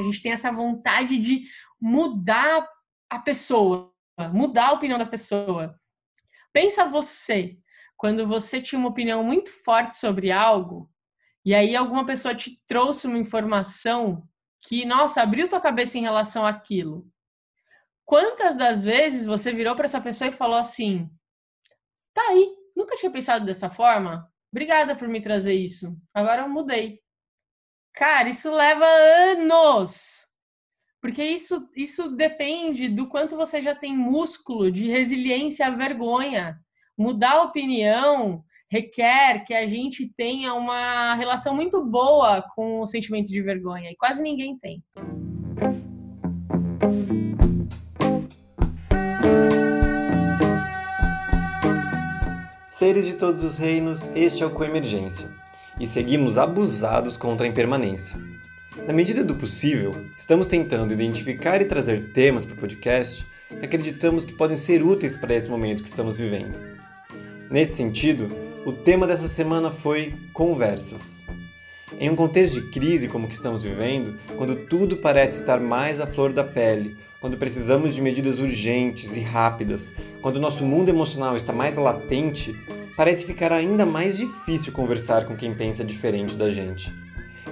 a gente tem essa vontade de mudar a pessoa, mudar a opinião da pessoa. Pensa você, quando você tinha uma opinião muito forte sobre algo, e aí alguma pessoa te trouxe uma informação que, nossa, abriu tua cabeça em relação àquilo. Quantas das vezes você virou para essa pessoa e falou assim: "Tá aí, nunca tinha pensado dessa forma. Obrigada por me trazer isso. Agora eu mudei." Cara, isso leva anos. Porque isso, isso depende do quanto você já tem músculo de resiliência à vergonha. Mudar a opinião requer que a gente tenha uma relação muito boa com o sentimento de vergonha. E quase ninguém tem. Seres de todos os reinos, este é o Coemergência. E seguimos abusados contra a impermanência. Na medida do possível, estamos tentando identificar e trazer temas para o podcast que acreditamos que podem ser úteis para esse momento que estamos vivendo. Nesse sentido, o tema dessa semana foi conversas. Em um contexto de crise como o que estamos vivendo, quando tudo parece estar mais à flor da pele, quando precisamos de medidas urgentes e rápidas, quando nosso mundo emocional está mais latente, parece ficar ainda mais difícil conversar com quem pensa diferente da gente.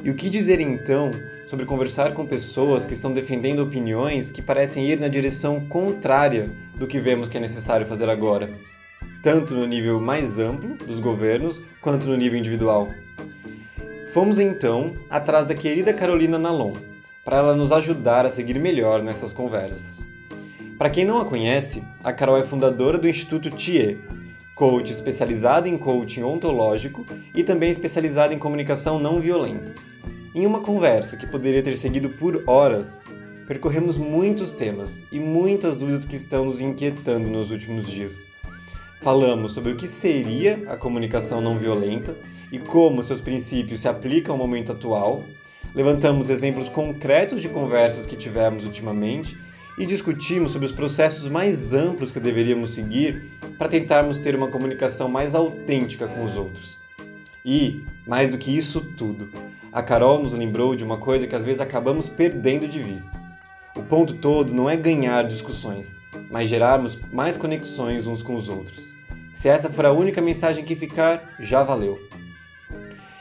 E o que dizer então sobre conversar com pessoas que estão defendendo opiniões que parecem ir na direção contrária do que vemos que é necessário fazer agora, tanto no nível mais amplo dos governos quanto no nível individual? Fomos então atrás da querida Carolina Nalon, para ela nos ajudar a seguir melhor nessas conversas. Para quem não a conhece, a Carol é fundadora do Instituto TIE, coach especializado em coaching ontológico e também especializado em comunicação não violenta. Em uma conversa que poderia ter seguido por horas, percorremos muitos temas e muitas dúvidas que estão nos inquietando nos últimos dias. Falamos sobre o que seria a comunicação não violenta e como seus princípios se aplicam ao momento atual. Levantamos exemplos concretos de conversas que tivemos ultimamente e discutimos sobre os processos mais amplos que deveríamos seguir para tentarmos ter uma comunicação mais autêntica com os outros. E, mais do que isso tudo, a Carol nos lembrou de uma coisa que às vezes acabamos perdendo de vista. O ponto todo não é ganhar discussões, mas gerarmos mais conexões uns com os outros. Se essa for a única mensagem que ficar, já valeu.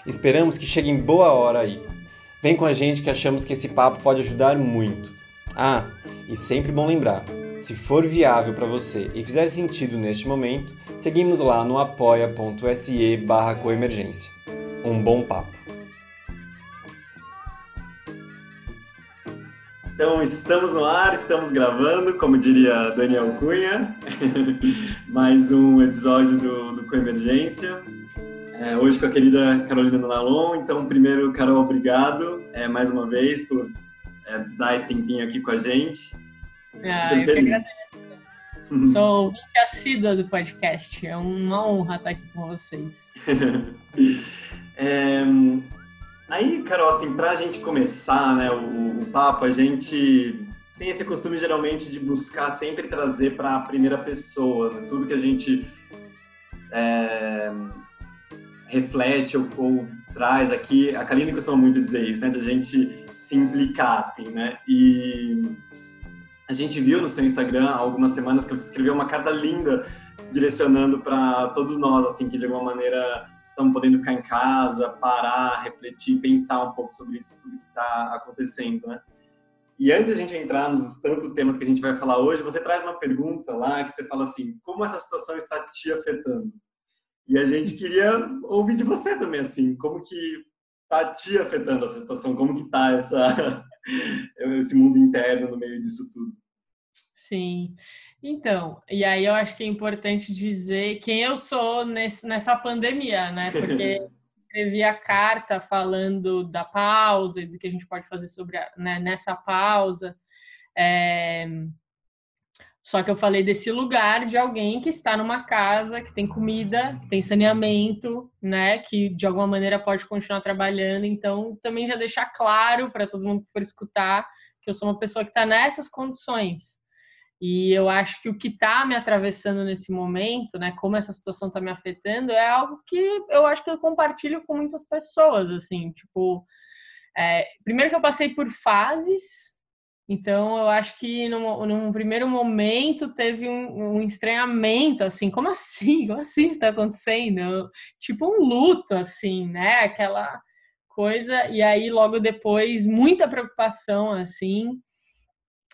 Esperamos que chegue em boa hora aí. Vem com a gente que achamos que esse papo pode ajudar muito. Ah, e sempre bom lembrar, se for viável para você e fizer sentido neste momento, seguimos lá no apoia.se barra coemergência. Um bom papo. Então, estamos no ar, estamos gravando, como diria Daniel Cunha, mais um episódio do, do Coemergência. É, hoje com a querida Carolina Nalon. Então, primeiro, Carol, obrigado é, mais uma vez por é, dar esse tempinho aqui com a gente. Ah, Super feliz. Sou muito assídua do podcast. É uma honra estar aqui com vocês. é, aí, Carol, assim, para a gente começar né, o, o, papo, a gente tem esse costume geralmente de buscar sempre trazer para a primeira pessoa né, tudo que a gente é, reflete ou, ou, traz aqui. A Kaline costuma muito dizer isso, né, de a gente se implicar, assim, né? E a gente viu no seu Instagram há algumas semanas que você escreveu uma carta linda se direcionando para todos nós, assim, que de alguma maneira estamos podendo ficar em casa, parar, refletir, pensar um pouco sobre isso tudo que está acontecendo, né? E antes de a gente entrar nos tantos temas que a gente vai falar hoje, você traz uma pergunta lá que você fala assim: como essa situação está te afetando? E a gente queria ouvir de você também, assim, como que tá te afetando essa situação? Como que tá essa, esse mundo interno no meio disso tudo? Sim. Então, e aí eu acho que é importante dizer quem eu sou nesse, nessa pandemia, né? Porque escrevi a carta falando da pausa e do que a gente pode fazer sobre a, né, nessa pausa. É, só que eu falei desse lugar de alguém que está numa casa, que tem comida, que tem saneamento, né? Que de alguma maneira pode continuar trabalhando. Então, também já deixar claro para todo mundo que for escutar que eu sou uma pessoa que está nessas condições. E eu acho que o que está me atravessando nesse momento, né? Como essa situação está me afetando, é algo que eu acho que eu compartilho com muitas pessoas, assim, tipo É, primeiro que eu passei por fases, então eu acho que num, num primeiro momento teve um, um, estranhamento, assim, como assim? Como assim está acontecendo? Tipo um luto, assim, né? Aquela coisa, e aí logo depois muita preocupação, assim,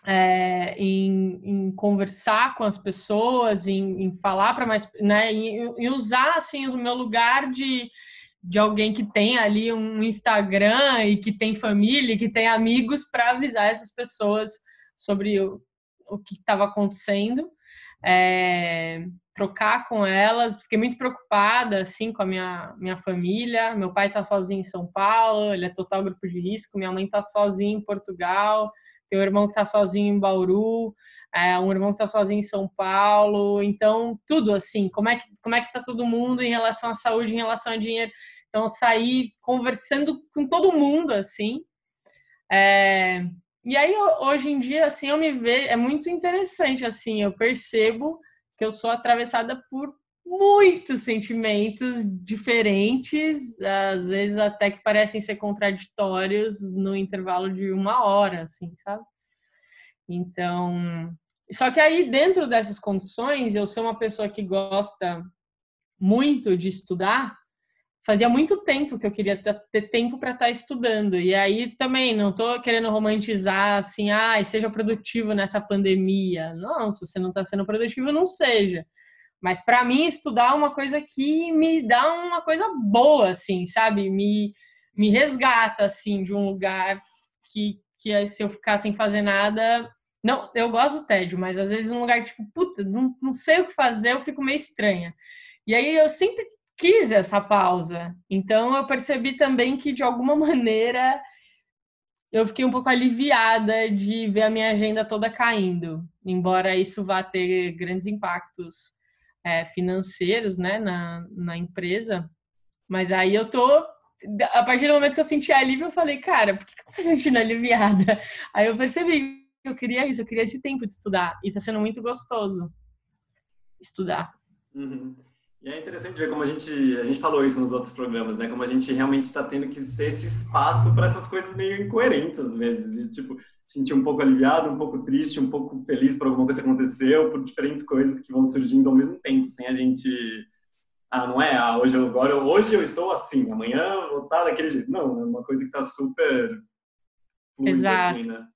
é, em, em, conversar com as pessoas, em, em falar para mais, né, em, usar assim o meu lugar de, de alguém que tem ali um Instagram e que tem família, que tem amigos para avisar essas pessoas sobre o, o que estava acontecendo, é, trocar com elas. Fiquei muito preocupada assim com a minha minha família. Meu pai está sozinho em São Paulo, ele é total grupo de risco. Minha mãe está sozinha em Portugal tem um irmão que está sozinho em Bauru, é, um irmão que está sozinho em São Paulo, então tudo assim, como é que como é que está todo mundo em relação à saúde, em relação a dinheiro, então sair conversando com todo mundo assim, é, e aí hoje em dia assim eu me vejo é muito interessante assim, eu percebo que eu sou atravessada por muitos sentimentos diferentes, às vezes até que parecem ser contraditórios no intervalo de uma hora, assim, sabe? Então, só que aí dentro dessas condições, eu sou uma pessoa que gosta muito de estudar. Fazia muito tempo que eu queria ter tempo para estar tá estudando. E aí também não estou querendo romantizar assim, ah, seja produtivo nessa pandemia. Não, se você não está sendo produtivo, não seja. Mas para mim estudar é uma coisa que me dá uma coisa boa, assim, sabe? Me, me resgata assim de um lugar que, que se eu ficar sem fazer nada, não, eu gosto do tédio, mas às vezes um lugar tipo, puta, não, não sei o que fazer, eu fico meio estranha. E aí eu sempre quis essa pausa. Então eu percebi também que de alguma maneira eu fiquei um pouco aliviada de ver a minha agenda toda caindo, embora isso vá ter grandes impactos é, financeiros né, na, na empresa. Mas aí eu tô. A partir do momento que eu senti alívio, eu falei, cara, por que, eu tô se sentindo aliviada? Aí eu percebi que eu queria isso, eu queria esse tempo de estudar. E tá sendo muito gostoso estudar. Uhum. E é interessante ver como a gente, a gente falou isso nos outros programas, né? Como a gente realmente está tendo que ser esse espaço para essas coisas meio incoerentes às vezes. De, tipo, sentir um pouco aliviado, um pouco triste, um pouco feliz por alguma coisa que aconteceu, por diferentes coisas que vão surgindo ao mesmo tempo, sem a gente ah, não é, ah, hoje eu, agora hoje eu estou assim, amanhã vou estar daquele jeito. Não, é uma coisa que está super fluida, Exato. assim, né?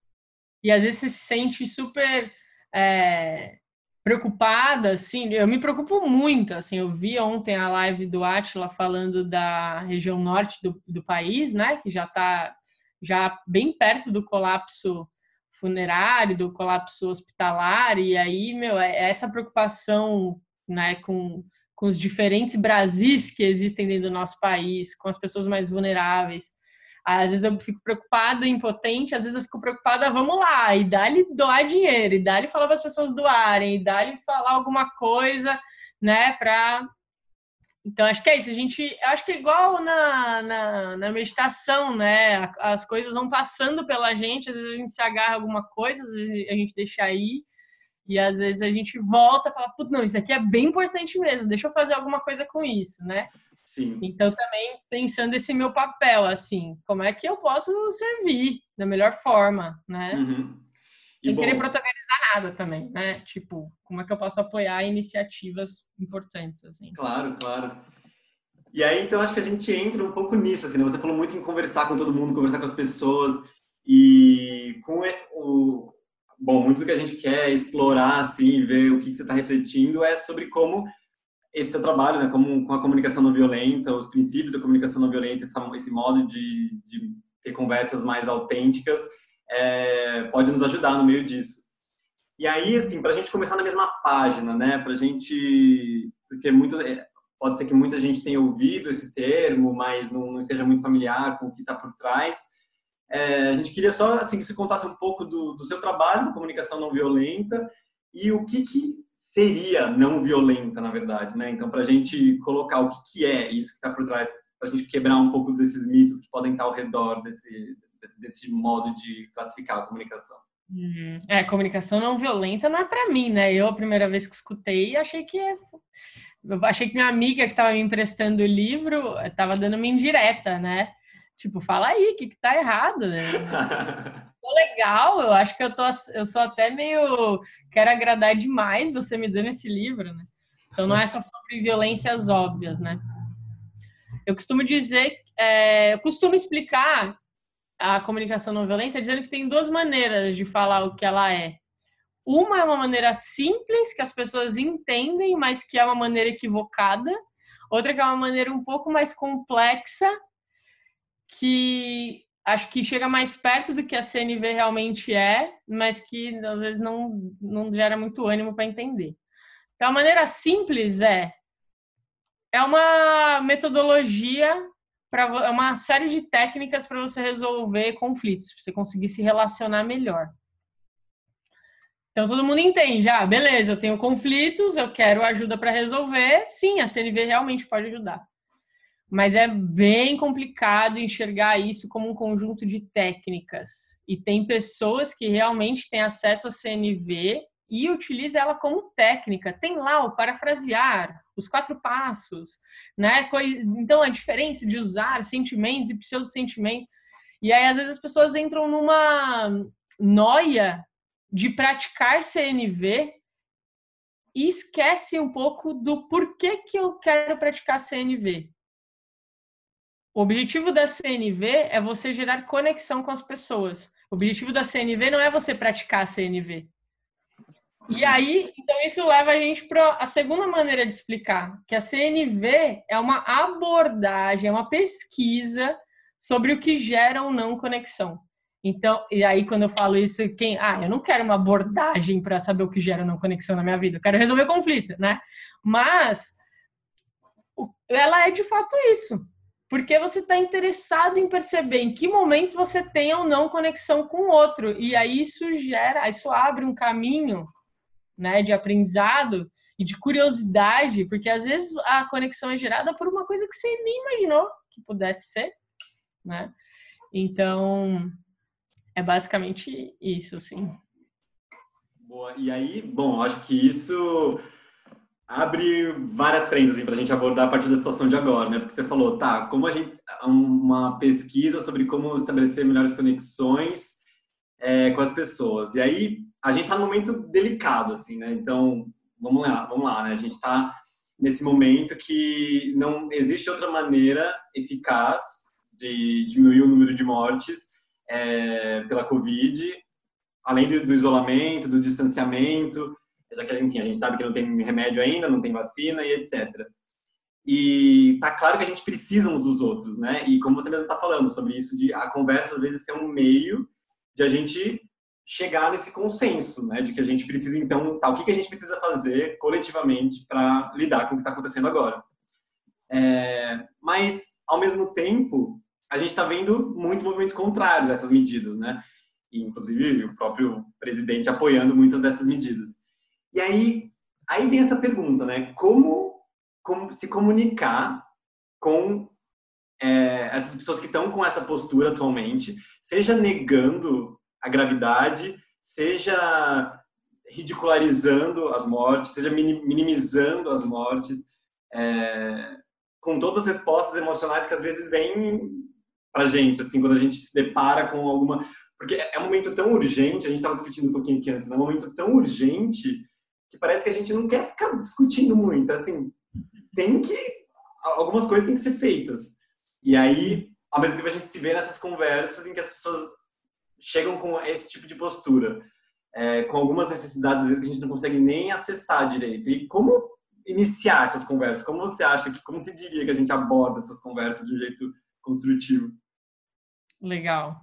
E às vezes você se sente super é, preocupada, assim, eu me preocupo muito, assim, eu vi ontem a live do Atila falando da região norte do, do país, né, que já está já bem perto do colapso funerário, do colapso hospitalar, e aí, meu, é, essa preocupação, né, com, com os diferentes Brasis que existem dentro do nosso país, com as pessoas mais vulneráveis. Às vezes eu fico preocupada, impotente, às vezes eu fico preocupada, vamos lá, e dá-lhe doar dinheiro, e dá-lhe falar para as pessoas doarem, e dá-lhe falar alguma coisa, né, para então, acho que é isso. A gente, acho que é igual na, na, na, meditação, né? As coisas vão passando pela gente, às vezes a gente se agarra a alguma coisa, às vezes a gente deixa aí, e às vezes a gente volta e fala, putz, não, isso aqui é bem importante mesmo, deixa eu fazer alguma coisa com isso, né? Sim. Então, também pensando esse meu papel, assim, como é que eu posso servir da melhor forma, né? Uhum. Sem bom... querer protagonizar nada também, né? Tipo, como é que eu posso apoiar iniciativas importantes, assim. Claro, claro. E aí, então, acho que a gente entra um pouco nisso, assim, né? Você falou muito em conversar com todo mundo, conversar com as pessoas, e com o... Bom, muito do que a gente quer explorar, assim, ver o que você está refletindo é sobre como esse seu trabalho, né, como com a comunicação não violenta, os princípios da comunicação não violenta, esse modo de, de ter conversas mais autênticas, é, pode nos ajudar no meio disso. E aí, assim, para a gente começar na mesma página, né? Para a gente, porque muitas, é, pode ser que muita gente tenha ouvido esse termo, mas não, não esteja muito familiar com o que está por trás. É, a gente queria só, assim, que você contasse um pouco do, do seu trabalho, comunicação não violenta, e o que, que seria não violenta, na verdade, né? Então, para a gente colocar o que, que é isso que está por trás, para a gente quebrar um pouco desses mitos que podem estar ao redor desse, desse modo de classificar a comunicação. Uhum. É, comunicação não violenta não é para mim, né? Eu, a primeira vez que escutei, achei que é... Eu achei que minha amiga que estava me emprestando o livro estava dando uma indireta, né? Tipo, fala aí, o que, que tá errado, né? legal, eu acho que eu tô eu sou até meio quero agradar demais você me dando esse livro, né? Então não é só sobre violências óbvias, né? Eu costumo dizer, é, eu costumo explicar a comunicação não violenta dizendo que tem duas maneiras de falar o que ela é. Uma é uma maneira simples, que as pessoas entendem, mas que é uma maneira equivocada. Outra que é uma maneira um pouco mais complexa, que acho que chega mais perto do que a CNV realmente é, mas que às vezes não, não gera muito ânimo para entender. Então, a maneira simples é é uma metodologia para é uma série de técnicas para você resolver conflitos, para você conseguir se relacionar melhor. Então todo mundo entende, ah, beleza, eu tenho conflitos, eu quero ajuda para resolver. Sim, a CNV realmente pode ajudar. Mas é bem complicado enxergar isso como um conjunto de técnicas. E tem pessoas que realmente têm acesso à CNV e utiliza ela como técnica. Tem lá o parafrasear, os quatro passos, né? Então a diferença de usar sentimentos e pseudo-sentimentos. E aí às vezes as pessoas entram numa noia de praticar CNV e esquecem um pouco do porquê que eu quero praticar CNV. O objetivo da CNV é você gerar conexão com as pessoas. O objetivo da CNV não é você praticar a CNV. E aí, então isso leva a gente para a segunda maneira de explicar, que a CNV é uma abordagem, é uma pesquisa sobre o que gera ou não conexão. Então, e aí quando eu falo isso, quem, ah, eu não quero uma abordagem para saber o que gera ou não conexão na minha vida, eu quero resolver conflito, né? Mas ela é de fato isso. Porque você está interessado em perceber em que momentos você tem ou não conexão com o outro. E aí isso gera, isso abre um caminho né, de aprendizado e de curiosidade, porque às vezes a conexão é gerada por uma coisa que você nem imaginou que pudesse ser, né? Então, é basicamente isso, assim. Boa. E aí, bom, acho que isso abre várias frentes assim, para a gente abordar a partir da situação de agora, né? Porque você falou, tá, como a gente uma pesquisa sobre como estabelecer melhores conexões é, com as pessoas. E aí a gente está num momento delicado, assim, né? Então, vamos lá, vamos lá, né? A gente está nesse momento que não existe outra maneira eficaz de diminuir o número de mortes é, pela Covid, além do, do, isolamento, do distanciamento, já que enfim, a gente sabe que não tem remédio ainda, não tem vacina e etc. E tá claro que a gente precisa uns dos outros, né? E como você mesmo está falando sobre isso, de a conversa às vezes ser um meio de a gente chegar nesse consenso, né, de que a gente precisa então, tá, o que, que a gente precisa fazer coletivamente para lidar com o que está acontecendo agora. É, mas ao mesmo tempo, a gente está vendo muitos movimentos contrários a essas medidas, né? E, inclusive o próprio presidente apoiando muitas dessas medidas. E aí, aí vem essa pergunta, né? Como, como se comunicar com é, essas pessoas que estão com essa postura atualmente, seja negando a gravidade, seja ridicularizando as mortes, seja minimizando as mortes, é, com todas as respostas emocionais que às vezes vêm pra gente, assim, quando a gente se depara com alguma... Porque é um momento tão urgente, a gente estava discutindo um pouquinho aqui antes, né? é um momento tão urgente que parece que a gente não quer ficar discutindo muito, assim, tem que... Algumas coisas têm que ser feitas. E aí, ao mesmo tempo, a gente se vê nessas conversas em que as pessoas chegam com esse tipo de postura, é, com algumas necessidades, às vezes, que a gente não consegue nem acessar direito. E como iniciar essas conversas? Como você acha que, como se diria que a gente aborda essas conversas de um jeito construtivo? Legal.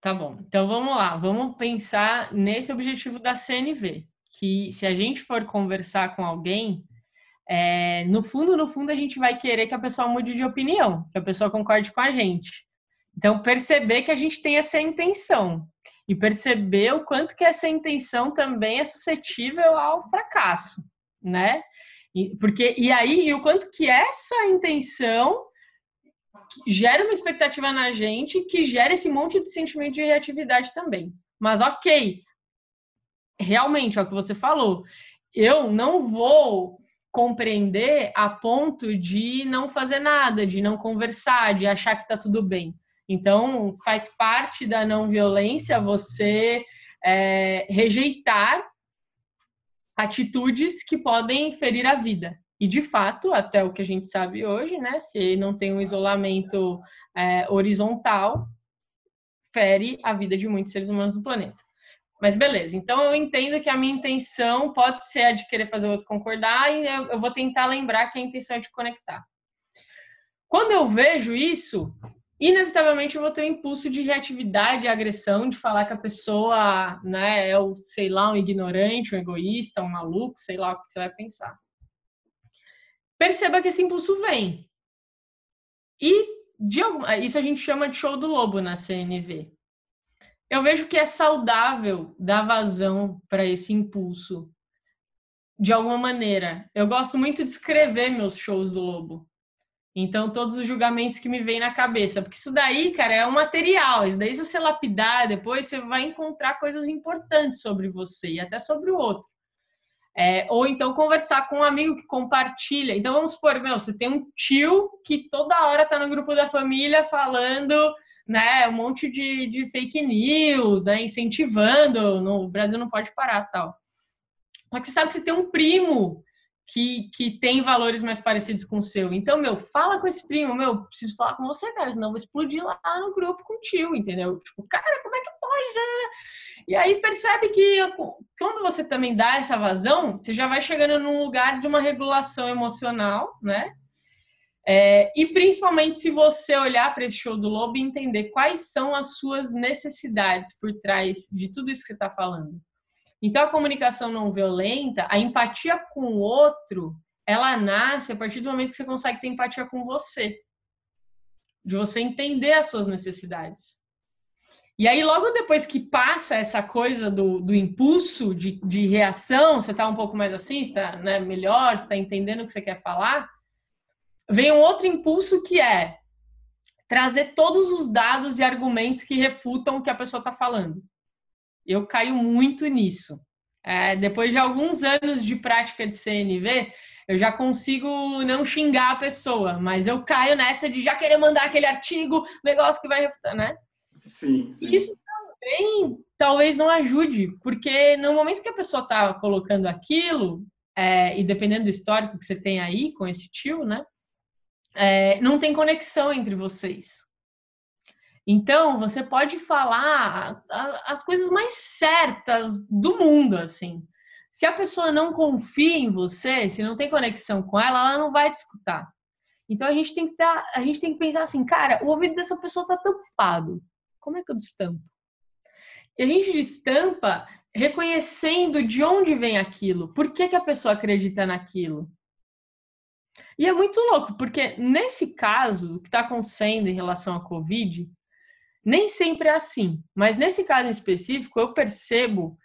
Tá bom. Então vamos lá, vamos pensar nesse objetivo da CNV, que se a gente for conversar com alguém, é, no fundo, no fundo, a gente vai querer que a pessoa mude de opinião, que a pessoa concorde com a gente. Então, perceber que a gente tem essa intenção e perceber o quanto que essa intenção também é suscetível ao fracasso, né? E, porque e aí e o quanto que essa intenção gera uma expectativa na gente que gera esse monte de sentimento de reatividade também. Mas ok, realmente é o que você falou. Eu não vou compreender a ponto de não fazer nada, de não conversar, de achar que tá tudo bem Então, faz parte da não violência você é, rejeitar atitudes que podem ferir a vida. E, de fato, até o que a gente sabe hoje, né, se não tem um isolamento é, horizontal, fere a vida de muitos seres humanos no planeta. Mas beleza, então eu entendo que a minha intenção pode ser a de querer fazer o outro concordar e eu, vou tentar lembrar que a intenção é de conectar. Quando eu vejo isso, inevitavelmente eu vou ter um impulso de reatividade e agressão, de falar que a pessoa né, é, o, sei lá, um ignorante, um egoísta, um maluco, sei lá o que você vai pensar. Perceba que esse impulso vem. E de, isso a gente chama de show do lobo na CNV. Eu vejo que é saudável dar vazão para esse impulso de alguma maneira. Eu gosto muito de escrever meus shows do lobo. Então, todos os julgamentos que me vêm na cabeça. Porque isso daí, cara, é um material. Isso daí, se você lapidar depois, você vai encontrar coisas importantes sobre você e até sobre o outro. É, ou então conversar com um amigo que compartilha. Então vamos supor, meu, você tem um tio que toda hora tá no grupo da família falando, né, um monte de, de fake news, né, incentivando, no Brasil não pode parar tal. Só que você sabe que você tem um primo que, que tem valores mais parecidos com o seu. Então, meu, fala com esse primo, meu, preciso falar com você, cara, senão vou explodir lá no grupo com o tio, entendeu? Tipo, cara, como é que pode? E aí percebe que quando você também dá essa vazão, você já vai chegando num lugar de uma regulação emocional, né? É, e principalmente se você olhar para esse show do Lobo e entender quais são as suas necessidades por trás de tudo isso que você está falando. Então, a comunicação não violenta, a empatia com o outro, ela nasce a partir do momento que você consegue ter empatia com você. De você entender as suas necessidades. E aí, logo depois que passa essa coisa do, do impulso de, de reação, você está um pouco mais assim, está né, melhor, está entendendo o que você quer falar, vem um outro impulso que é trazer todos os dados e argumentos que refutam o que a pessoa está falando eu caio muito nisso. É, depois de alguns anos de prática de CNV, eu já consigo não xingar a pessoa, mas eu caio nessa de já querer mandar aquele artigo, negócio que vai refutar, né? Sim, sim. Isso também talvez não ajude, porque no momento que a pessoa está colocando aquilo, é, e dependendo do histórico que você tem aí com esse tio, né? É, não tem conexão entre vocês. Então, você pode falar as coisas mais certas do mundo, assim. Se a pessoa não confia em você, se não tem conexão com ela, ela não vai te escutar. Então a gente tem que dar, a gente tem que pensar assim, cara, o ouvido dessa pessoa tá tampado. Como é que eu destampo? E a gente destampa reconhecendo de onde vem aquilo, por que, que a pessoa acredita naquilo. E é muito louco, porque nesse caso, o que está acontecendo em relação à Covid, nem sempre é assim, mas nesse caso em específico, eu percebo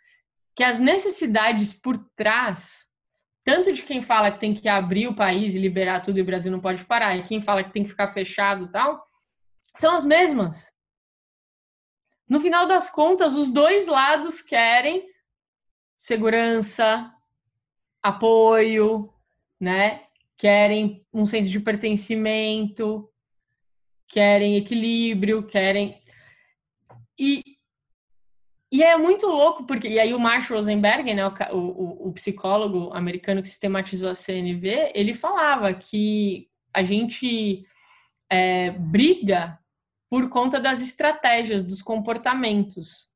que as necessidades por trás, tanto de quem fala que tem que abrir o país e liberar tudo e o Brasil não pode parar, e quem fala que tem que ficar fechado e tal, são as mesmas. No final das contas, os dois lados querem segurança, apoio, né? Querem um senso de pertencimento, querem equilíbrio, querem e, e é muito louco, porque. E aí o Marshall Rosenberg, né, o, o, o psicólogo americano que sistematizou a CNV, ele falava que a gente é, briga por conta das estratégias, dos comportamentos.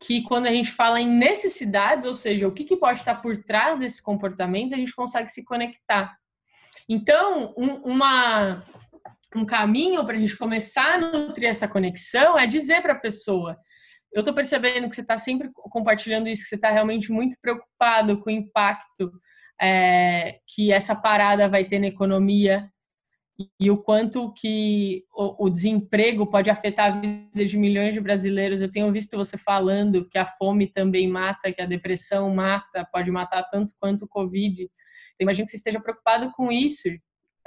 Que quando a gente fala em necessidades, ou seja, o que, que pode estar por trás desses comportamentos, a gente consegue se conectar. Então, um, uma, um caminho para a gente começar a nutrir essa conexão é dizer para a pessoa: eu estou percebendo que você está sempre compartilhando isso, que você está realmente muito preocupado com o impacto é, que essa parada vai ter na economia e o quanto que o, o, desemprego pode afetar a vida de milhões de brasileiros. Eu tenho visto você falando que a fome também mata, que a depressão mata, pode matar tanto quanto o Covid. Então, imagino que você esteja preocupado com isso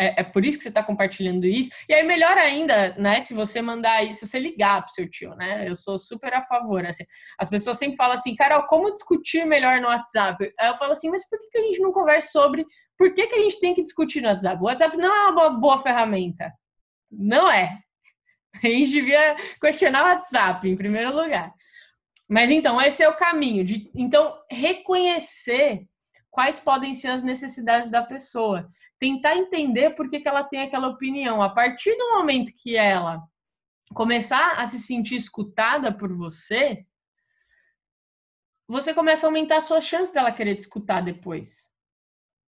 é, é por isso que você está compartilhando isso. E aí, melhor ainda, né? Se você mandar isso, você ligar pro seu tio, né? Eu sou super a favor. Assim. As pessoas sempre falam assim, Carol, como discutir melhor no WhatsApp? Aí eu falo assim, mas por que, que a gente não conversa sobre por que, que a gente tem que discutir no WhatsApp? O WhatsApp não é uma boa ferramenta. Não é. A gente devia questionar o WhatsApp em primeiro lugar. Mas então, esse é o caminho de então reconhecer quais podem ser as necessidades da pessoa, tentar entender por que, que ela tem aquela opinião. A partir do momento que ela começar a se sentir escutada por você, você começa a aumentar a sua chance dela querer te escutar depois.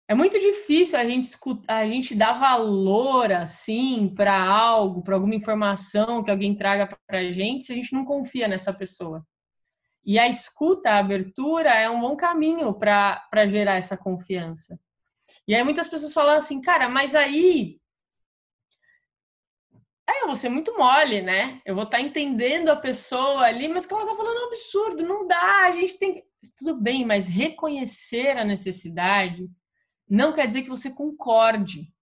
É muito difícil a gente escutar, a gente dar valor assim para algo, para alguma informação que alguém traga para a gente, se a gente não confia nessa pessoa. E a escuta, a abertura é um bom caminho para gerar essa confiança. E aí muitas pessoas falam assim, cara, mas aí Aí eu vou ser muito mole, né? Eu vou estar tá entendendo a pessoa ali, mas que ela tá falando um absurdo, não dá, a gente tem Tudo bem, mas reconhecer a necessidade não quer dizer que você concorde.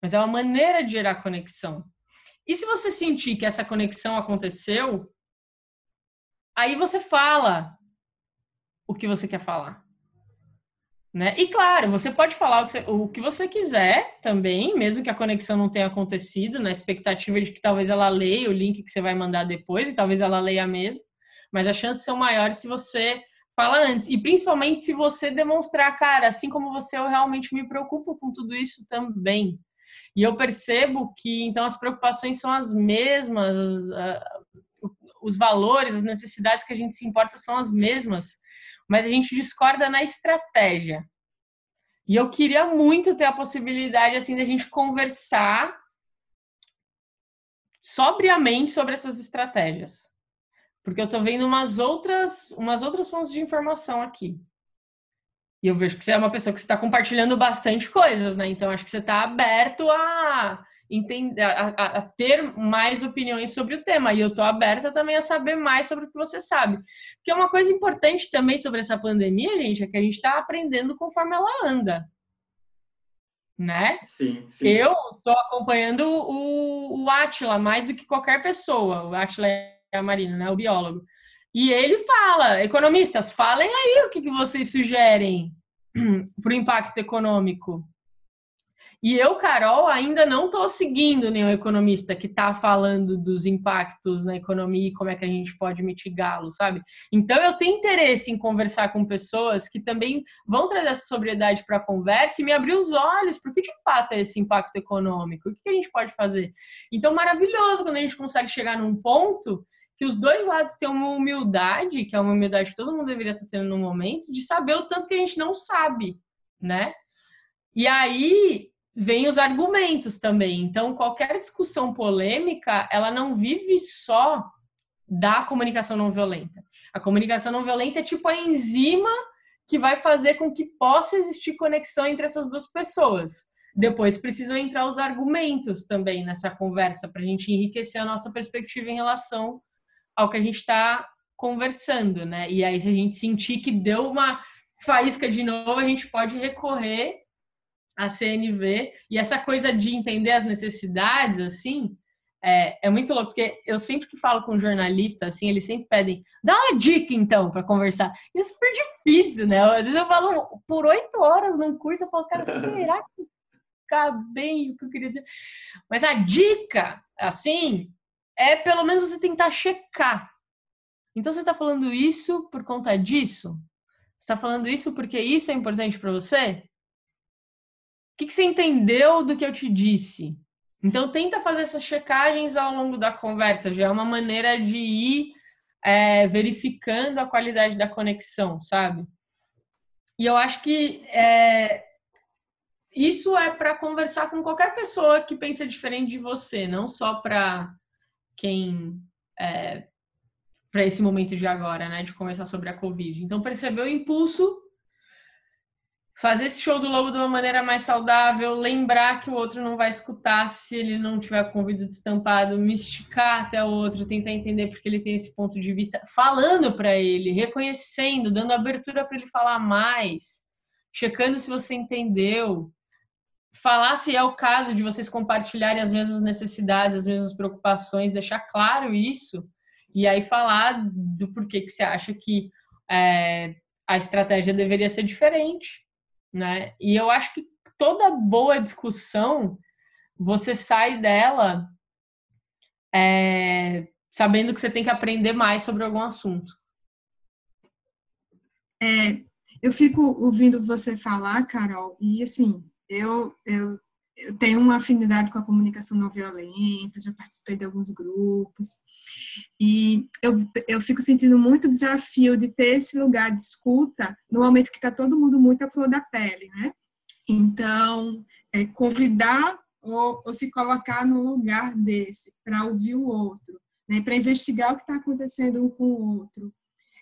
Mas é uma maneira de gerar conexão. E se você sentir que essa conexão aconteceu, aí você fala o que você quer falar. Né? E claro, você pode falar o que, você, o que você quiser também, mesmo que a conexão não tenha acontecido, na expectativa de que talvez ela leia o link que você vai mandar depois, e talvez ela leia mesmo, mas as chances são maiores se você fala antes. E principalmente se você demonstrar, cara, assim como você, eu realmente me preocupo com tudo isso também. E eu percebo que então as preocupações são as mesmas, os valores, as necessidades que a gente se importa são as mesmas mas a gente discorda na estratégia. E eu queria muito ter a possibilidade assim da gente conversar sobriamente sobre essas estratégias. Porque eu estou vendo umas outras, umas outras fontes de informação aqui. E eu vejo que você é uma pessoa que está compartilhando bastante coisas, né? Então acho que você está aberto a entender, a, a, ter mais opiniões sobre o tema. E eu estou aberta também a saber mais sobre o que você sabe. Porque uma coisa importante também sobre essa pandemia, gente, é que a gente está aprendendo conforme ela anda. Né? Sim, sim. Eu estou acompanhando o, o Atila mais do que qualquer pessoa. O Atila é a Marina, né? O biólogo. E ele fala, economistas, falem aí o que, que vocês sugerem para o impacto econômico. E eu, Carol, ainda não estou seguindo nenhum economista que está falando dos impactos na economia e como é que a gente pode mitigá-los, sabe? Então, eu tenho interesse em conversar com pessoas que também vão trazer essa sobriedade para a conversa e me abrir os olhos, porque de fato é esse impacto econômico? O que a gente pode fazer? Então, maravilhoso quando a gente consegue chegar num ponto que os dois lados têm uma humildade, que é uma humildade que todo mundo deveria estar tendo no momento, de saber o tanto que a gente não sabe, né? E aí vem os argumentos também. Então, qualquer discussão polêmica, ela não vive só da comunicação não violenta. A comunicação não violenta é tipo a enzima que vai fazer com que possa existir conexão entre essas duas pessoas. Depois precisam entrar os argumentos também nessa conversa para a gente enriquecer a nossa perspectiva em relação ao que a gente está conversando, né? E aí, se a gente sentir que deu uma faísca de novo, a gente pode recorrer a CNV e essa coisa de entender as necessidades, assim, é, é muito louco, porque eu sempre que falo com jornalista, assim, eles sempre pedem, dá uma dica então para conversar. E é super difícil, né? Às vezes eu falo por oito horas num curso, eu falo, cara, será que fica bem o que eu queria dizer? Mas a dica, assim, é pelo menos você tentar checar. Então você está falando isso por conta disso? Você está falando isso porque isso é importante para você? Que, que você entendeu do que eu te disse? Então, tenta fazer essas checagens ao longo da conversa, já é uma maneira de ir é, verificando a qualidade da conexão, sabe? E eu acho que é, isso é para conversar com qualquer pessoa que pensa diferente de você, não só para quem. É, para esse momento de agora, né? De conversar sobre a Covid. Então, perceber o impulso fazer esse show do lobo de uma maneira mais saudável, lembrar que o outro não vai escutar se ele não tiver com o ouvido destampado, me esticar até o outro, tentar entender porque ele tem esse ponto de vista, falando para ele, reconhecendo, dando abertura para ele falar mais, checando se você entendeu, falar se é o caso de vocês compartilharem as mesmas necessidades, as mesmas preocupações, deixar claro isso e aí falar do porquê que você acha que é, a estratégia deveria ser diferente né? E eu acho que toda boa discussão você sai dela é, sabendo que você tem que aprender mais sobre algum assunto. É, eu fico ouvindo você falar, Carol, e assim, eu, eu, eu tenho uma afinidade com a comunicação não violenta, já participei de alguns grupos, e eu, eu fico sentindo muito desafio de ter esse lugar de escuta no momento que está todo mundo muito à flor da pele, né? Então, é, convidar ou, ou, se colocar no lugar desse para ouvir o outro, né? para investigar o que está acontecendo um com o outro,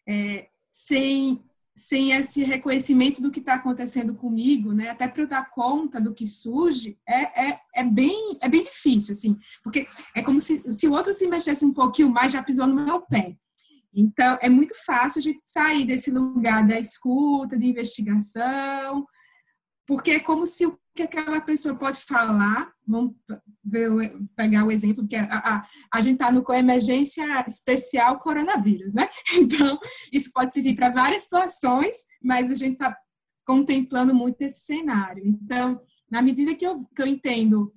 é, sem sem esse reconhecimento do que está acontecendo comigo, né, até para eu dar conta do que surge, é, é, é, bem, é bem difícil, assim, porque é como se, se o outro se mexesse um pouquinho mais, já pisou no meu pé. Então, é muito fácil a gente sair desse lugar da escuta, de investigação, porque é como se o que aquela pessoa pode falar, vamos ver, pegar o exemplo, que a, a, a gente está no emergência especial coronavírus, né? Então, isso pode servir para várias situações, mas a gente está contemplando muito esse cenário. Então, na medida que eu, que eu entendo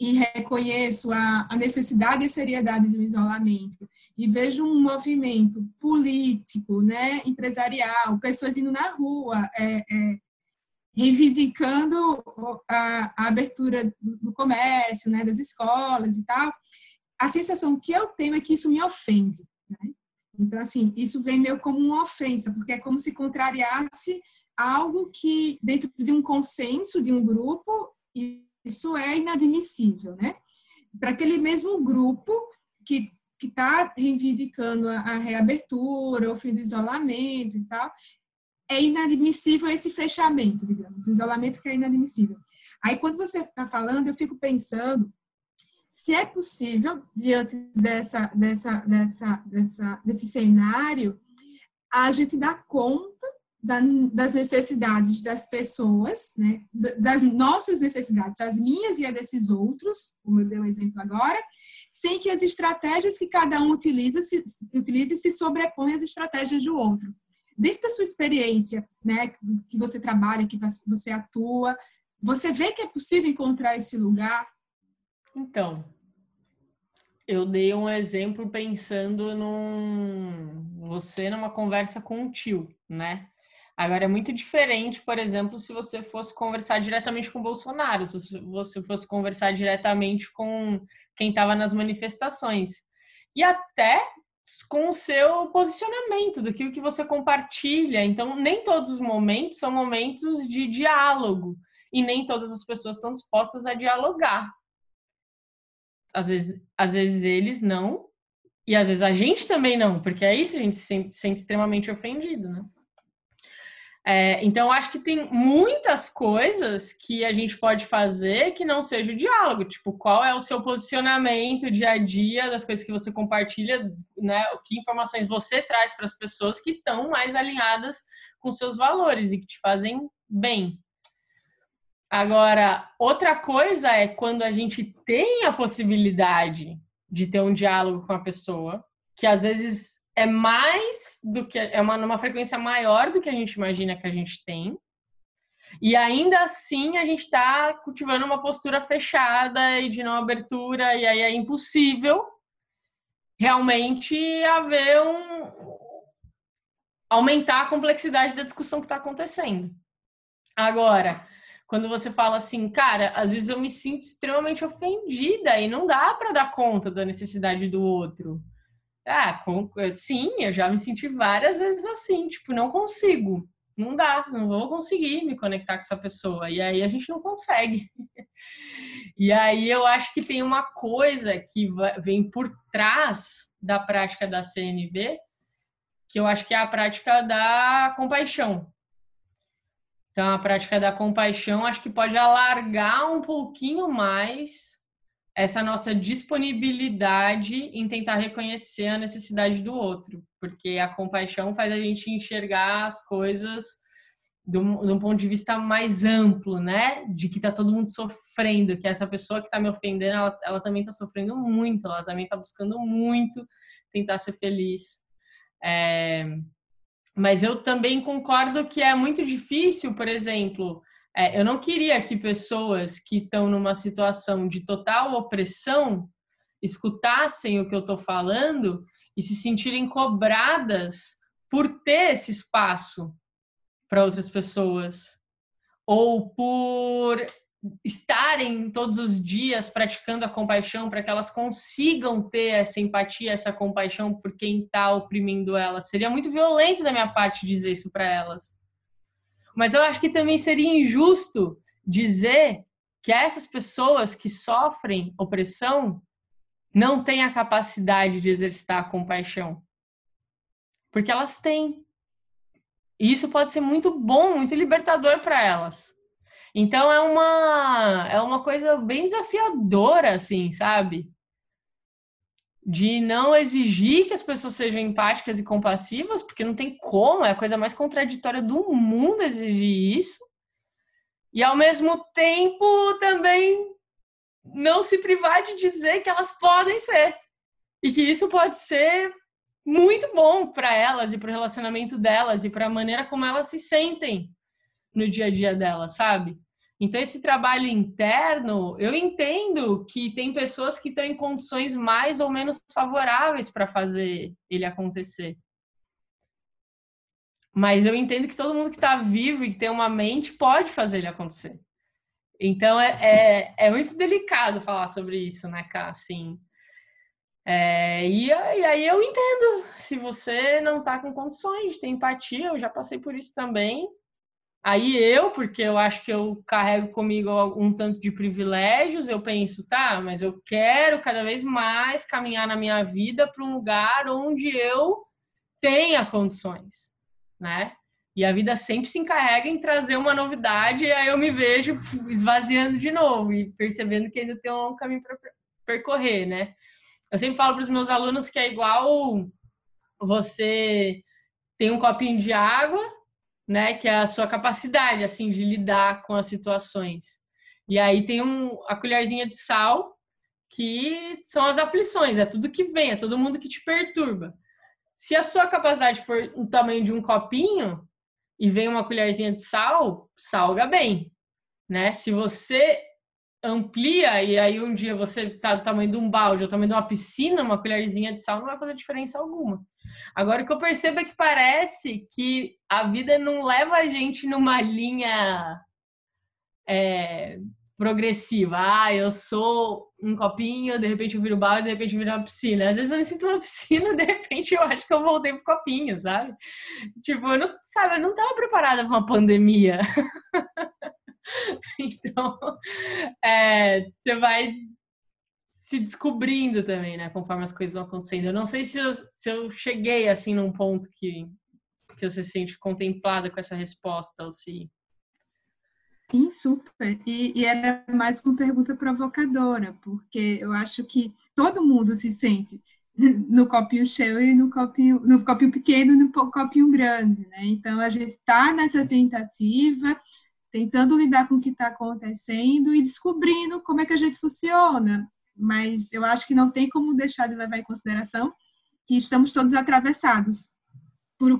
e reconheço a, a necessidade e a seriedade do isolamento e vejo um movimento político, né, empresarial, pessoas indo na rua, é, é, reivindicando a, a, abertura do comércio, né, das escolas e tal, a sensação que eu tenho é que isso me ofende. Né? Então, assim, isso vem meio como uma ofensa, porque é como se contrariasse algo que, dentro de um consenso de um grupo, isso é inadmissível, né? Para aquele mesmo grupo que que está reivindicando a, a reabertura, o fim do isolamento e tal, é inadmissível esse fechamento, digamos, isolamento que é inadmissível. Aí, quando você está falando, eu fico pensando se é possível, diante dessa, dessa, dessa, dessa, desse cenário, a gente dar conta das necessidades das pessoas, né, das nossas necessidades, as minhas e as desses outros, como eu dei um exemplo agora, sem que as estratégias que cada um utiliza se, utilize se sobreponham às estratégias do outro dentro da sua experiência, né, que você trabalha, que você atua, você vê que é possível encontrar esse lugar? Então, eu dei um exemplo pensando num você numa conversa com um tio, né? Agora é muito diferente, por exemplo, se você fosse conversar diretamente com o Bolsonaro, se você fosse conversar diretamente com quem estava nas manifestações. E até com o seu posicionamento, do que você compartilha. Então, nem todos os momentos são momentos de diálogo e nem todas as pessoas estão dispostas a dialogar. Às vezes, às vezes eles não, e às vezes a gente também não, porque é isso a gente se sente, se sente extremamente ofendido, né? É, então, acho que tem muitas coisas que a gente pode fazer que não seja o diálogo. Tipo, qual é o seu posicionamento dia a dia das coisas que você compartilha, né? Que informações você traz para as pessoas que estão mais alinhadas com seus valores e que te fazem bem. Agora, outra coisa é quando a gente tem a possibilidade de ter um diálogo com a pessoa, que às vezes é mais do que é uma numa frequência maior do que a gente imagina que a gente tem. E ainda assim a gente está cultivando uma postura fechada e de não abertura, e aí é impossível realmente haver um. aumentar a complexidade da discussão que está acontecendo. Agora, quando você fala assim, cara, às vezes eu me sinto extremamente ofendida e não dá para dar conta da necessidade do outro. Ah, com, sim, eu já me senti várias vezes assim, tipo, não consigo, não dá, não vou conseguir me conectar com essa pessoa. E aí a gente não consegue. e aí eu acho que tem uma coisa que vem por trás da prática da CNV, que eu acho que é a prática da compaixão. Então, a prática da compaixão acho que pode alargar um pouquinho mais essa nossa disponibilidade em tentar reconhecer a necessidade do outro, porque a compaixão faz a gente enxergar as coisas de um, ponto de vista mais amplo, né? De que tá todo mundo sofrendo, que essa pessoa que tá me ofendendo, ela, ela também tá sofrendo muito, ela também tá buscando muito tentar ser feliz. É... Mas eu também concordo que é muito difícil, por exemplo, é, eu não queria que pessoas que estão numa situação de total opressão escutassem o que eu estou falando e se sentirem cobradas por ter esse espaço para outras pessoas ou por estarem todos os dias praticando a compaixão para que elas consigam ter essa empatia, essa compaixão por quem está oprimindo elas. Seria muito violento da minha parte dizer isso para elas. Mas eu acho que também seria injusto dizer que essas pessoas que sofrem opressão não têm a capacidade de exercitar a compaixão. Porque elas têm. E isso pode ser muito bom, muito libertador para elas. Então é uma é uma coisa bem desafiadora assim, sabe? De não exigir que as pessoas sejam empáticas e compassivas, porque não tem como, é a coisa mais contraditória do mundo exigir isso. E ao mesmo tempo também não se privar de dizer que elas podem ser. E que isso pode ser muito bom para elas e para o relacionamento delas e para a maneira como elas se sentem no dia a dia delas, sabe? Então, esse trabalho interno, eu entendo que tem pessoas que estão em condições mais ou menos favoráveis para fazer ele acontecer. Mas eu entendo que todo mundo que está vivo e que tem uma mente pode fazer ele acontecer. Então, é, é, é muito delicado falar sobre isso, né, Cá? Assim, é, e, e, aí eu entendo, se você não está com condições de ter empatia, eu já passei por isso também, Aí eu, porque eu acho que eu carrego comigo um tanto de privilégios, eu penso, tá, mas eu quero cada vez mais caminhar na minha vida para um lugar onde eu tenha condições, né? E a vida sempre se encarrega em trazer uma novidade, e aí eu me vejo esvaziando de novo e percebendo que ainda tem um caminho para percorrer, né? Eu sempre falo para os meus alunos que é igual você tem um copinho de água né? Que é a sua capacidade, assim, de lidar com as situações. E aí tem um, a colherzinha de sal, que são as aflições, é tudo que vem, é todo mundo que te perturba. Se a sua capacidade for o tamanho de um copinho e vem uma colherzinha de sal, salga bem, né? Se você amplia e aí um dia você tá do tamanho de um balde ou do tamanho de uma piscina, uma colherzinha de sal não vai fazer diferença alguma. Agora o que eu percebo é que parece que a vida não leva a gente numa linha é, progressiva. Ah, eu sou um copinho, de repente eu viro balde, de repente eu viro uma piscina. Às vezes eu me sinto numa piscina, de repente eu acho que eu voltei pro copinho, sabe? Tipo, eu não, sabe, eu não estava preparada para uma pandemia. então, é, você vai se descobrindo também, né? Conforme as coisas vão acontecendo. Eu não sei se eu, se eu cheguei assim num ponto que, que você se sente contemplada com essa resposta ou se. Sim, super. E, e era mais uma pergunta provocadora, porque eu acho que todo mundo se sente no copinho cheio e no copinho, no copinho pequeno e no copinho grande, né? Então a gente está nessa tentativa tentando lidar com o que está acontecendo e descobrindo como é que a gente funciona. Mas eu acho que não tem como deixar de levar em consideração que estamos todos atravessados por,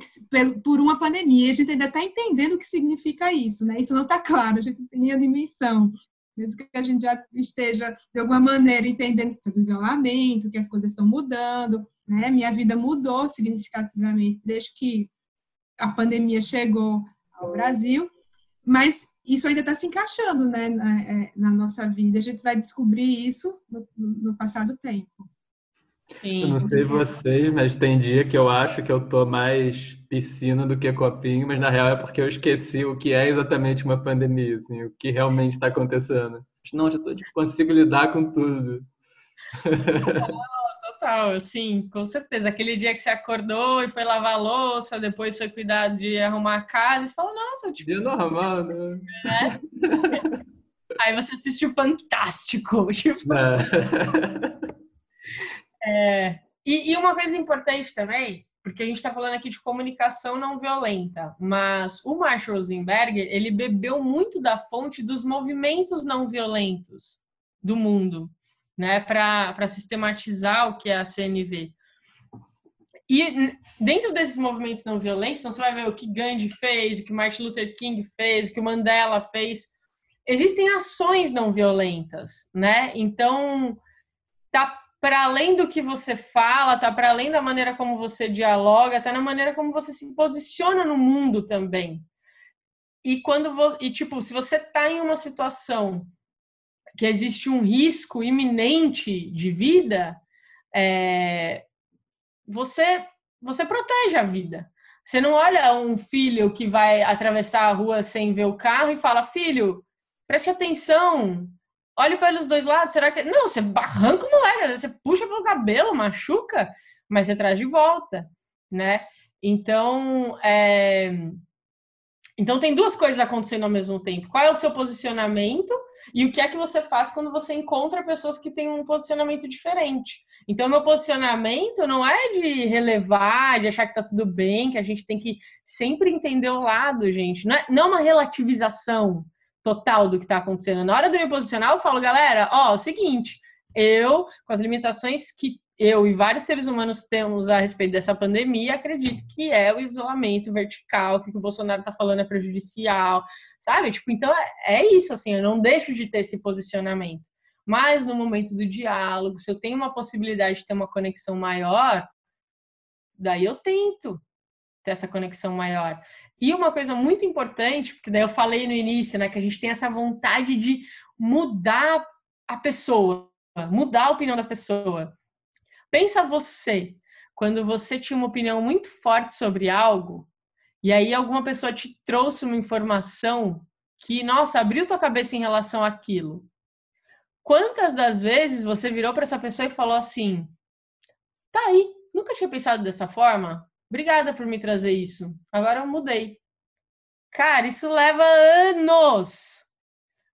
por uma pandemia. E a gente ainda está entendendo o que significa isso, né? Isso não está claro, a gente tem a dimensão. Mesmo que a gente já esteja, de alguma maneira, entendendo que o isolamento, que as coisas estão mudando, né? Minha vida mudou significativamente desde que a pandemia chegou ao Brasil mas isso ainda está se encaixando né, na, é, na, nossa vida. A gente vai descobrir isso no, no passar do tempo. Sim. Eu não sei vocês, mas tem dia que eu acho que eu tô mais piscina do que copinho, mas na real é porque eu esqueci o que é exatamente uma pandemia, assim, o que realmente está acontecendo. Não, já tô, tipo, consigo lidar com tudo. total, sim, com certeza. Aquele dia que você acordou e foi lavar a louça, depois foi cuidar de arrumar a casa, você fala, nossa, tipo. Dia normal, né? né? Aí você assistiu Fantástico. Tipo... É. é. E, e uma coisa importante também, porque a gente está falando aqui de comunicação não violenta, mas o Marshall Rosenberger, ele bebeu muito da fonte dos movimentos não violentos do mundo né, para sistematizar o que é a CNV. E dentro desses movimentos não violentos, então você vai ver o que Gandhi fez, o que Martin Luther King fez, o que Mandela fez. Existem ações não violentas, né? Então, tá para além do que você fala, tá para além da maneira como você dialoga, tá na maneira como você se posiciona no mundo também. E quando e tipo, se você tá em uma situação que existe um risco iminente de vida, é, você você protege a vida. Você não olha um filho que vai atravessar a rua sem ver o carro e fala: "Filho, preste atenção, olhe pelos dois lados, será que. Não, você arranca o moleque, você puxa pelo cabelo, machuca, mas você traz de volta, né? Então, é... então tem duas coisas acontecendo ao mesmo tempo. Qual é o seu posicionamento e o que é que você faz quando você encontra pessoas que têm um posicionamento diferente? Então, meu posicionamento não é de relevar, de achar que tá tudo bem, que a gente tem que sempre entender o lado, gente. Não é, não é uma relativização total do que está acontecendo. Na hora de eu me posicionar, eu falo, galera, ó, é o seguinte, eu, com as limitações que eu e vários seres humanos temos a respeito dessa pandemia, acredito que é o isolamento vertical, que o Bolsonaro está falando é prejudicial, sabe? Tipo, então é, é isso, assim, eu não deixo de ter esse posicionamento. Mas no momento do diálogo, se eu tenho uma possibilidade de ter uma conexão maior, daí eu tento ter essa conexão maior. E uma coisa muito importante, porque daí eu falei no início, né, que a gente tem essa vontade de mudar a pessoa, mudar a opinião da pessoa. Pensa você, quando você tinha uma opinião muito forte sobre algo, e aí alguma pessoa te trouxe uma informação que, nossa, abriu tua cabeça em relação àquilo. Quantas das vezes você virou para essa pessoa e falou assim: "Tá aí, nunca tinha pensado dessa forma, Obrigada por me trazer isso. Agora eu mudei. Cara, isso leva anos.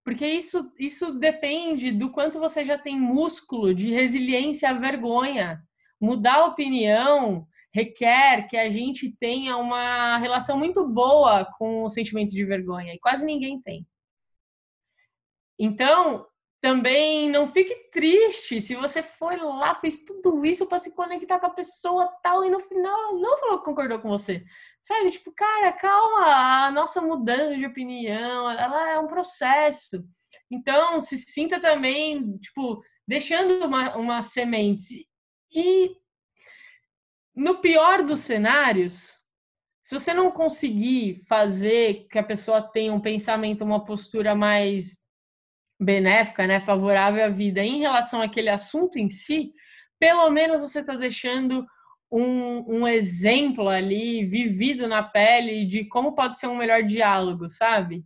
Porque isso, isso depende do quanto você já tem músculo de resiliência à vergonha. Mudar a opinião requer que a gente tenha uma relação muito boa com o sentimento de vergonha. E quase ninguém tem. Então, também não fique triste se você foi lá, fez tudo isso para se conectar com a pessoa tal e no final não falou que concordou com você. Sabe? Tipo, cara, calma, a nossa mudança de opinião, ela é um processo. Então, se sinta também, tipo, deixando uma, uma semente. E no pior dos cenários, se você não conseguir fazer que a pessoa tenha um pensamento, uma postura mais benéfica, né, favorável à vida em relação àquele assunto em si, pelo menos você está deixando um, um, exemplo ali vivido na pele de como pode ser um melhor diálogo, sabe?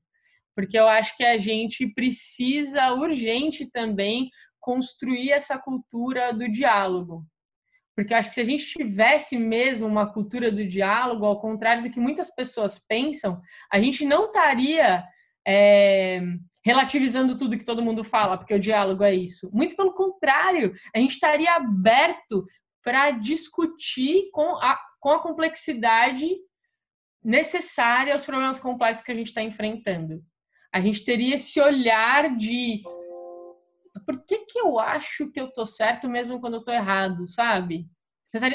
Porque eu acho que a gente precisa urgente também construir essa cultura do diálogo. Porque acho que se a gente tivesse mesmo uma cultura do diálogo, ao contrário do que muitas pessoas pensam, a gente não estaria é, relativizando tudo que todo mundo fala, porque o diálogo é isso. Muito pelo contrário, a gente estaria aberto para discutir com a, com a complexidade necessária aos problemas complexos que a gente está enfrentando. A gente teria esse olhar de por que, que eu acho que eu tô certo mesmo quando eu tô errado, sabe?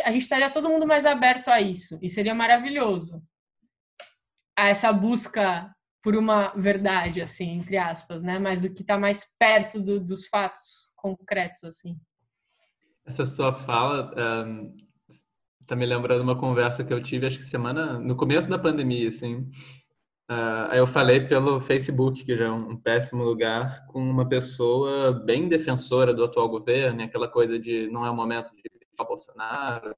A gente estaria todo mundo mais aberto a isso e seria maravilhoso. A essa busca por uma verdade, assim, entre aspas, né? Mas o que está mais perto do, dos fatos concretos, assim. Essa sua fala um, tá me lembrando uma conversa que eu tive, acho que semana, no começo da pandemia, assim. Uh, eu falei pelo Facebook, que já é um péssimo lugar, com uma pessoa bem defensora do atual governo, aquela coisa de não é o momento de Bolsonaro,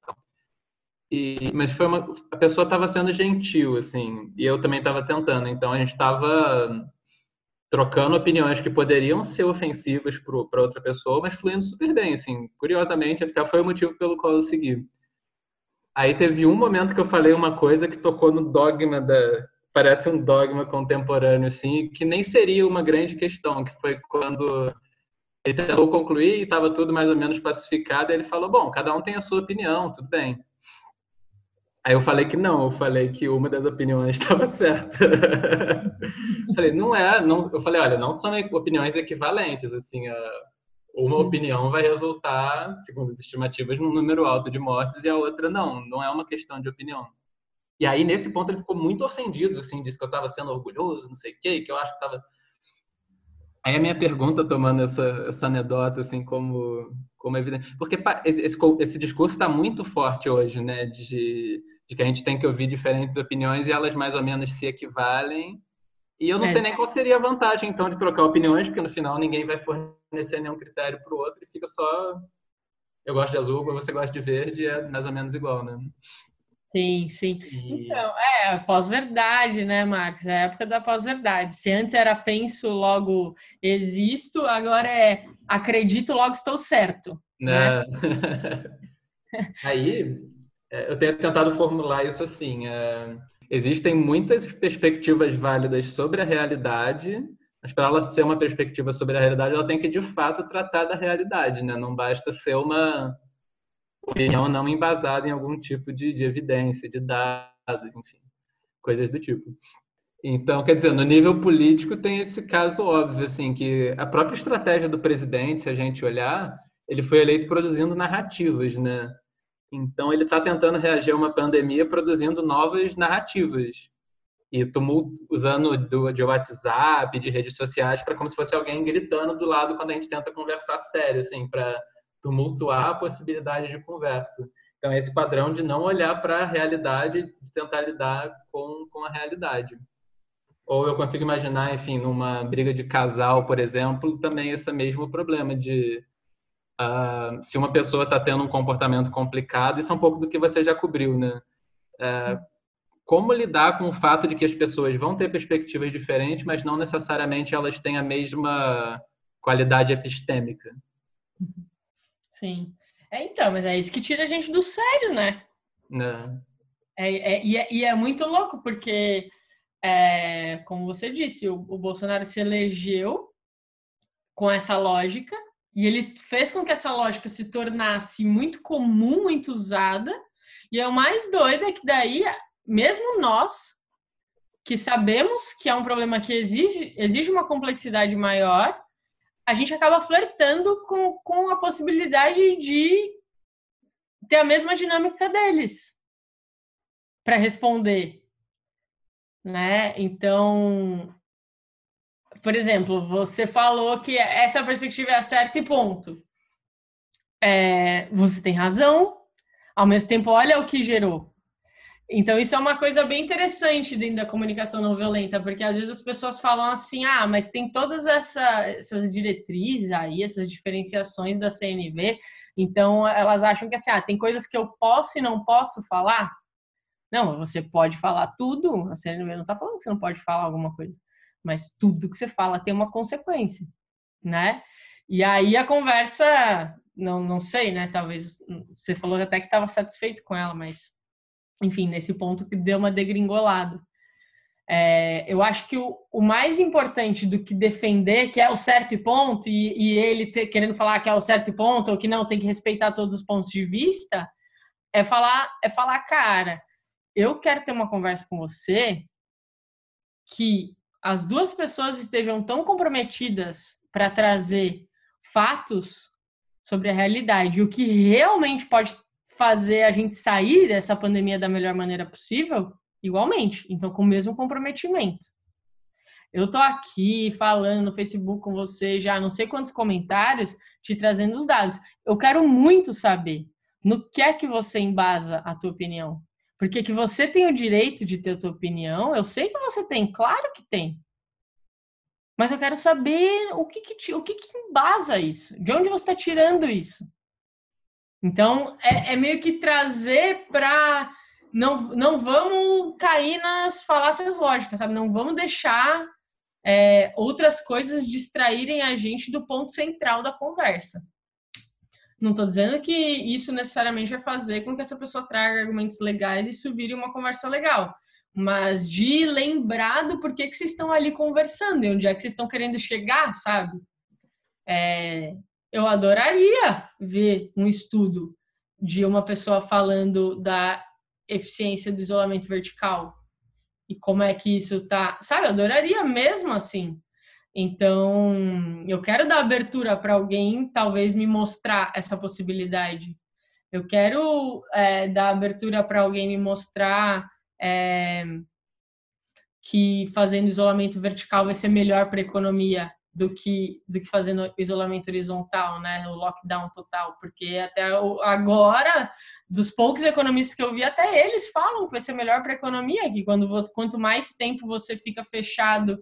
e, mas foi uma, a pessoa estava sendo gentil, assim, e eu também estava tentando. Então a gente estava trocando opiniões que poderiam ser ofensivas para outra pessoa, mas fluindo super bem, assim. Curiosamente, até foi o motivo pelo qual eu segui. Aí teve um momento que eu falei uma coisa que tocou no dogma da parece um dogma contemporâneo assim, que nem seria uma grande questão, que foi quando ele tentou concluir e estava tudo mais ou menos pacificado, e ele falou: "Bom, cada um tem a sua opinião, tudo bem". Aí eu falei que não, eu falei que uma das opiniões estava certa. falei, não é, não, eu falei, olha, não são opiniões equivalentes, assim, uma uhum. opinião vai resultar, segundo as estimativas, num número alto de mortes e a outra não, não é uma questão de opinião. E aí, nesse ponto, ele ficou muito ofendido, assim, disse que eu estava sendo orgulhoso, não sei o quê, que eu acho que estava... Aí a minha pergunta, tomando essa, essa anedota, assim, como, como evidente. Porque esse, esse, esse discurso está muito forte hoje, né? De, de que a gente tem que ouvir diferentes opiniões e elas mais ou menos se equivalem. E eu não é. sei nem qual seria a vantagem, então, de trocar opiniões, porque no final ninguém vai fornecer nenhum critério para o outro e fica só. Eu gosto de azul, você gosta de verde, é mais ou menos igual, né? Sim, sim. E... Então, é, pós-verdade, né, Marcos? É a época da pós-verdade. Se antes era penso, logo existo, agora é acredito, logo estou certo. Né? Aí, é, eu tenho tentado formular isso assim. É, existem muitas perspectivas válidas sobre a realidade, mas para ela ser uma perspectiva sobre a realidade, ela tem que de fato tratar da realidade, né? Não basta ser uma opinião não embasada em algum tipo de, de evidência, de dados, enfim, coisas do tipo. Então, quer dizer, no nível político tem esse caso óbvio, assim, que a própria estratégia do presidente, se a gente olhar, ele foi eleito produzindo narrativas, né? Então, ele está tentando reagir a uma pandemia produzindo novas narrativas e tumult, usando do, de WhatsApp, de redes sociais, para como se fosse alguém gritando do lado quando a gente tenta conversar sério, assim, para tumultuar a possibilidade de conversa. Então, é esse padrão de não olhar para a realidade, de tentar lidar com, com a realidade. Ou eu consigo imaginar, enfim, numa briga de casal, por exemplo, também esse mesmo problema de uh, se uma pessoa está tendo um comportamento complicado, isso é um pouco do que você já cobriu, né? Uh, como lidar com o fato de que as pessoas vão ter perspectivas diferentes, mas não necessariamente elas têm a mesma qualidade epistêmica? Sim. É, então, mas é isso que tira a gente do sério, né? Não. É, é, e, é, e é muito louco, porque, é, como você disse, o, o Bolsonaro se elegeu com essa lógica, e ele fez com que essa lógica se tornasse muito comum, muito usada. E é o mais doido é que daí, mesmo nós, que sabemos que é um problema que exige, exige uma complexidade maior, a gente acaba flertando com, com a possibilidade de ter a mesma dinâmica deles para responder, né? Então, por exemplo, você falou que essa perspectiva é certa e ponto. É, você tem razão, ao mesmo tempo, olha o que gerou. Então, isso é uma coisa bem interessante dentro da comunicação não violenta, porque às vezes as pessoas falam assim: ah, mas tem todas essa, essas diretrizes aí, essas diferenciações da CNV, então elas acham que assim, ah, tem coisas que eu posso e não posso falar. Não, você pode falar tudo, a CNV não está falando que você não pode falar alguma coisa, mas tudo que você fala tem uma consequência, né? E aí a conversa, não, não sei, né? Talvez você falou até que estava satisfeito com ela, mas enfim, nesse ponto que deu uma degringolada. É, eu acho que o, o, mais importante do que defender que é o certo e ponto, e, e ele ter, querendo falar que é o certo e ponto, ou que não tem que respeitar todos os pontos de vista, é falar, é falar, cara, eu quero ter uma conversa com você que as duas pessoas estejam tão comprometidas para trazer fatos sobre a realidade o que realmente pode fazer a gente sair dessa pandemia da melhor maneira possível, igualmente. Então, com o mesmo comprometimento. Eu tô aqui falando no Facebook com você já não sei quantos comentários, te trazendo os dados. Eu quero muito saber no que é que você embasa a tua opinião. Porque que você tem o direito de ter a tua opinião, eu sei que você tem, claro que tem. Mas eu quero saber o que que, te, o que, que embasa isso. De onde você está tirando isso? Então, é, é meio que trazer para. Não, não vamos cair nas falácias lógicas, sabe? Não vamos deixar é, outras coisas distraírem a gente do ponto central da conversa. Não estou dizendo que isso necessariamente vai fazer com que essa pessoa traga argumentos legais e isso vire uma conversa legal, mas de lembrar do porquê que vocês estão ali conversando e onde é que vocês estão querendo chegar, sabe? É, eu adoraria ver um estudo de uma pessoa falando da eficiência do isolamento vertical e como é que isso tá, sabe? Eu adoraria mesmo assim. Então, eu quero dar abertura para alguém, talvez me mostrar essa possibilidade. Eu quero é, dar abertura para alguém me mostrar é, que fazendo isolamento vertical vai ser melhor para a economia do que do que fazendo isolamento horizontal, né, o lockdown total, porque até agora dos poucos economistas que eu vi, até eles falam que vai ser melhor para a economia, que quando você, quanto mais tempo você fica fechado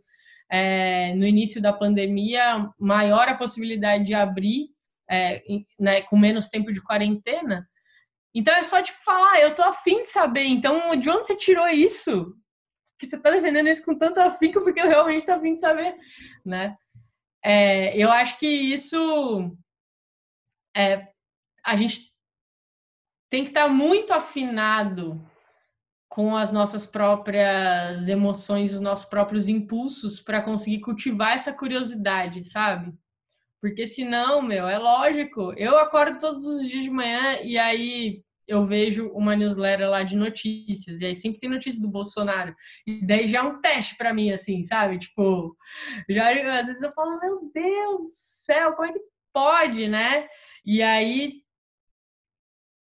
é, no início da pandemia, maior a possibilidade de abrir, é, né, com menos tempo de quarentena. Então é só tipo falar, eu tô afim de saber. Então, de onde você tirou isso? Que você tá defendendo isso com tanto afinco, porque eu realmente tô afim de saber, né? É, eu acho que isso é, a gente tem que estar muito afinado com as nossas próprias emoções, os nossos próprios impulsos para conseguir cultivar essa curiosidade, sabe? Porque senão, meu, é lógico. Eu acordo todos os dias de manhã e aí eu vejo uma newsletter lá de notícias, e aí sempre tem notícia do Bolsonaro. E daí já é um teste para mim, assim, sabe? Tipo, já às vezes eu falo, meu Deus do céu, como é que pode, né? E aí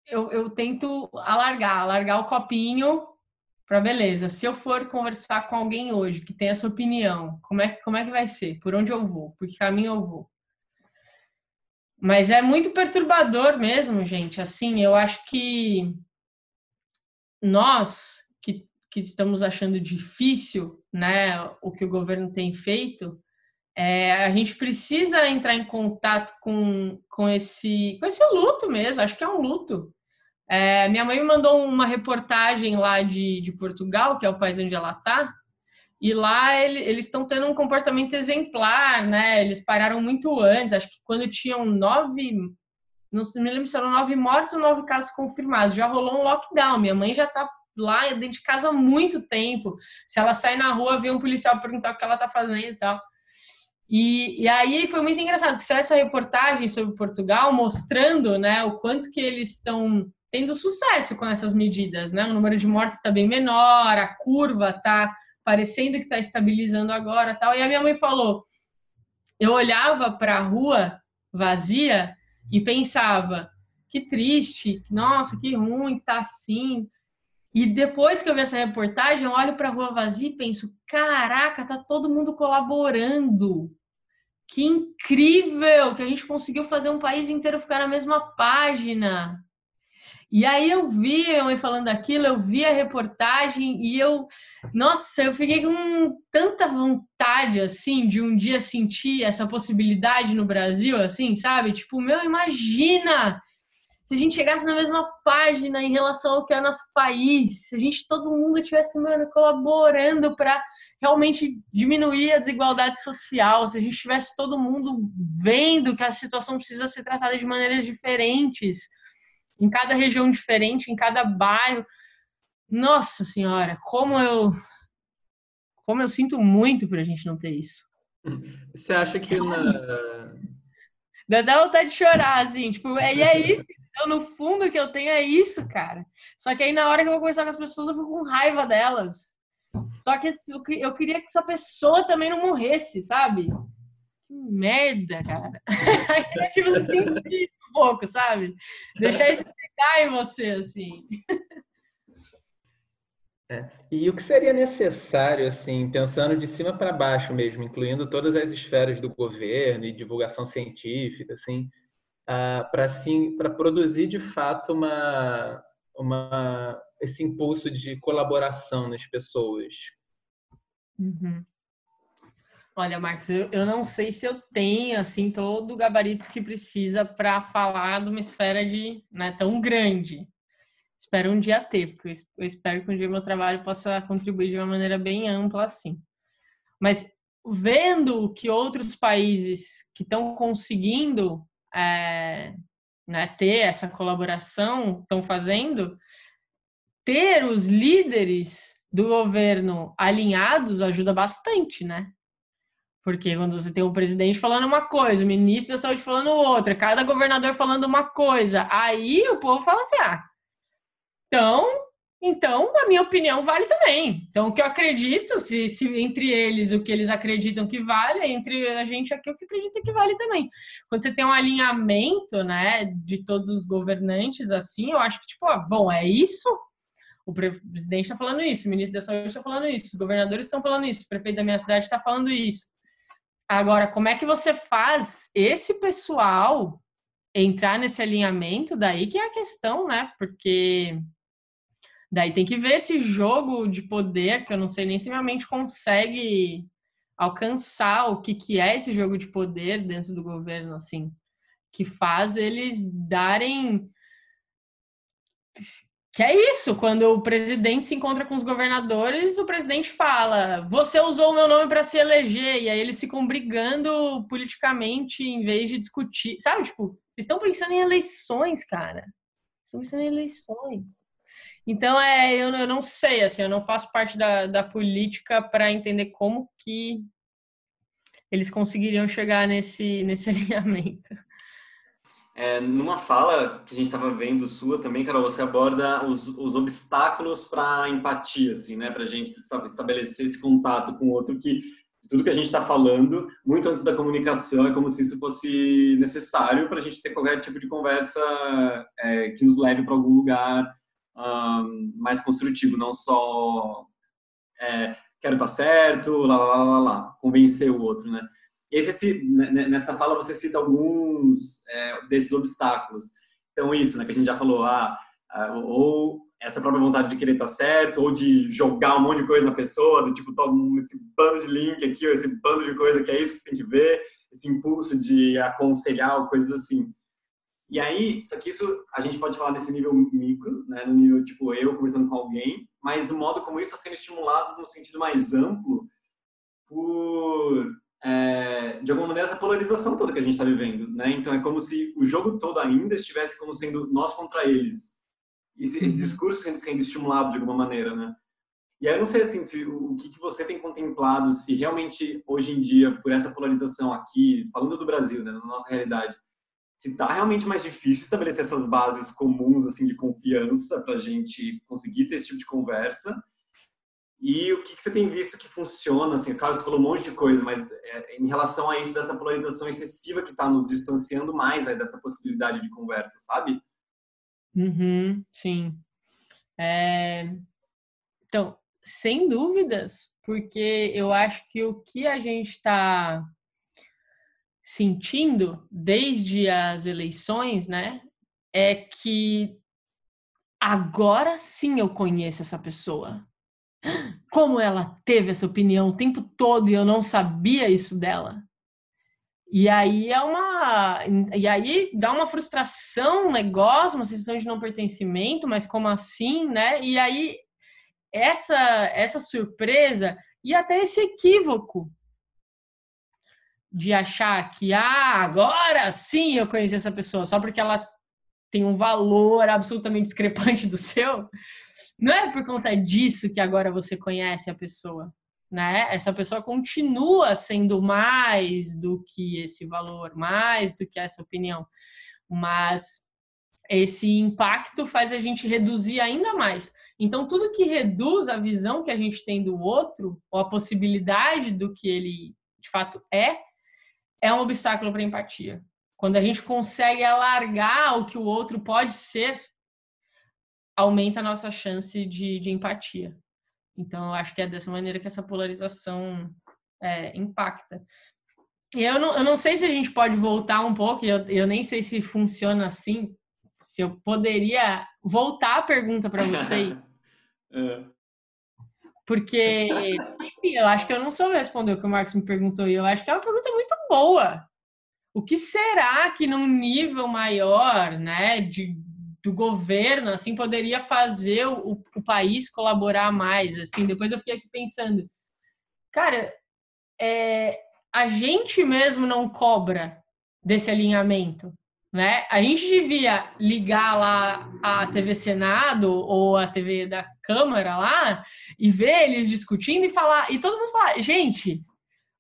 eu, eu tento alargar, alargar o copinho para beleza. Se eu for conversar com alguém hoje que tem essa opinião, como é, como é que vai ser? Por onde eu vou? Por que caminho eu vou? Mas é muito perturbador mesmo, gente. Assim, eu acho que nós que, que estamos achando difícil, né, o que o governo tem feito, é, a gente precisa entrar em contato com, com, esse, com esse luto mesmo. Acho que é um luto. É, minha mãe me mandou uma reportagem lá de, de Portugal, que é o país onde ela está, e lá ele, eles estão tendo um comportamento exemplar, né? Eles pararam muito antes, acho que quando tinham nove, não me lembro se eram nove mortos ou nove casos confirmados. Já rolou um lockdown. Minha mãe já tá lá dentro de casa há muito tempo. Se ela sai na rua, vê um policial perguntar o que ela tá fazendo e tal. E, e aí foi muito engraçado, porque saiu essa reportagem sobre Portugal mostrando né, o quanto que eles estão tendo sucesso com essas medidas, né? O número de mortes está bem menor, a curva está parecendo que está estabilizando agora tal. E a minha mãe falou, eu olhava para a rua vazia e pensava, que triste, nossa, que ruim, tá assim. E depois que eu vi essa reportagem, eu olho para a rua vazia e penso, caraca, tá todo mundo colaborando. Que incrível que a gente conseguiu fazer um país inteiro ficar na mesma página. E aí eu vi a mãe falando aquilo, eu vi a reportagem e eu, nossa, eu fiquei com tanta vontade, assim, de um dia sentir essa possibilidade no Brasil, assim, sabe? Tipo, meu, imagina se a gente chegasse na mesma página em relação ao que é nosso país, se a gente, todo mundo tivesse, colaborando para realmente diminuir a desigualdade social, se a gente tivesse todo mundo vendo que a situação precisa ser tratada de maneiras diferentes, em cada região diferente, em cada bairro. Nossa senhora, como eu como eu sinto muito pra gente não ter isso. Você acha que na Dá até vontade de chorar, assim, tipo, é, e é isso. Então, no fundo, que eu tenho é isso, cara. Só que aí, na hora que eu vou conversar com as pessoas, eu fico com raiva delas. Só que eu queria que essa pessoa também não morresse, sabe? Que merda, cara. Tipo assim, pouco, sabe? Deixar isso pegar em você, assim. É. E o que seria necessário, assim, pensando de cima para baixo mesmo, incluindo todas as esferas do governo e divulgação científica, assim, uh, para assim, para produzir de fato uma, uma, esse impulso de colaboração nas pessoas? Uhum. Olha, Marcos, eu, eu não sei se eu tenho assim todo o gabarito que precisa para falar de uma esfera de né, tão grande. Espero um dia ter, porque eu espero que um dia meu trabalho possa contribuir de uma maneira bem ampla assim. Mas vendo que outros países que estão conseguindo é, né, ter essa colaboração estão fazendo, ter os líderes do governo alinhados ajuda bastante, né? Porque quando você tem o presidente falando uma coisa, o ministro da saúde falando outra, cada governador falando uma coisa, aí o povo fala assim: ah, então, então a minha opinião vale também. Então, o que eu acredito, se, se entre eles o que eles acreditam que vale, entre a gente aqui o que acredita que vale também. Quando você tem um alinhamento, né, de todos os governantes, assim, eu acho que, tipo, ó, bom, é isso, o presidente está falando isso, o ministro da Saúde está falando isso, os governadores estão falando isso, o prefeito da minha cidade está falando isso Agora, como é que você faz esse pessoal entrar nesse alinhamento? Daí que é a questão, né? Porque daí tem que ver esse jogo de poder, que eu não sei nem se minha mente consegue alcançar o que, que é esse jogo de poder dentro do governo, assim, que faz eles darem que é isso, quando o presidente se encontra com os governadores, o presidente fala: Você usou o meu nome para se eleger, e aí eles ficam brigando politicamente em vez de discutir. Sabe, tipo, vocês estão pensando em eleições, cara. Estão pensando em eleições. Então, é, eu, eu não sei, assim, eu não faço parte da, da política para entender como que eles conseguiriam chegar nesse, nesse alinhamento. É, numa fala que a gente estava vendo sua também, Carol, você aborda os, os obstáculos para empatia, assim, né? Para a gente estabelecer esse contato com o outro que tudo que a gente está falando, muito antes da comunicação, é como se isso fosse necessário para a gente ter qualquer tipo de conversa é, que nos leve para algum lugar um, mais construtivo, não só é, quero estar tá certo, lá, lá, lá, lá, convencer o outro, né? Esse, nessa fala você cita alguns é, desses obstáculos. Então isso, né, que a gente já falou, ah, ou essa própria vontade de querer estar certo, ou de jogar um monte de coisa na pessoa, do tipo, toma esse bando de link aqui, ou esse bando de coisa que é isso que você tem que ver, esse impulso de aconselhar, coisas assim. E aí, só que isso a gente pode falar nesse nível micro, né, no nível tipo eu conversando com alguém, mas do modo como isso está sendo estimulado no sentido mais amplo por é, de alguma maneira, essa polarização toda que a gente está vivendo, né? Então, é como se o jogo todo ainda estivesse como sendo nós contra eles. Esse, esse uhum. discurso sendo, sendo estimulado de alguma maneira, né? E aí eu não sei, assim, se, o que, que você tem contemplado, se realmente, hoje em dia, por essa polarização aqui, falando do Brasil, né, na nossa realidade, se está realmente mais difícil estabelecer essas bases comuns, assim, de confiança para a gente conseguir ter esse tipo de conversa, e o que, que, você tem visto que funciona? Assim, claro, você falou um monte de coisa, mas é, em relação a isso, dessa polarização excessiva que está nos distanciando mais aí, dessa possibilidade de conversa, sabe? Uhum, sim. É... Então, sem dúvidas, porque eu acho que o que a gente está sentindo desde as eleições, né, é que agora sim eu conheço essa pessoa como ela teve essa opinião o tempo todo e eu não sabia isso dela. E aí é uma. E aí dá uma frustração, um negócio, uma sensação de não pertencimento, mas como assim, né? E aí essa, essa surpresa e até esse equívoco de achar que, ah, agora sim eu conheci essa pessoa, só porque ela tem um valor absolutamente discrepante do seu, não é por conta disso que agora você conhece a pessoa, né? Essa pessoa continua sendo mais do que esse valor, mais do que essa opinião, mas esse impacto faz a gente reduzir ainda mais. Então, tudo que reduz a visão que a gente tem do outro, ou a possibilidade do que ele de fato é, é um obstáculo para a empatia. Quando a gente consegue alargar o que o outro pode ser, aumenta a nossa chance de, de empatia. Então, eu acho que é dessa maneira que essa polarização é, impacta. E eu não, eu não sei se a gente pode voltar um pouco, eu, eu nem sei se funciona assim, se eu poderia voltar a pergunta para você. é. Porque eu acho que eu não soube responder o que o Marcos me perguntou, e eu acho que é uma pergunta muito boa. O que será que num nível maior, né, de do governo, assim, poderia fazer o, o país colaborar mais, assim. Depois eu fiquei aqui pensando, cara, é, a gente mesmo não cobra desse alinhamento, né? A gente devia ligar lá a TV Senado ou a TV da Câmara lá e ver eles discutindo e falar, e todo mundo falar, gente,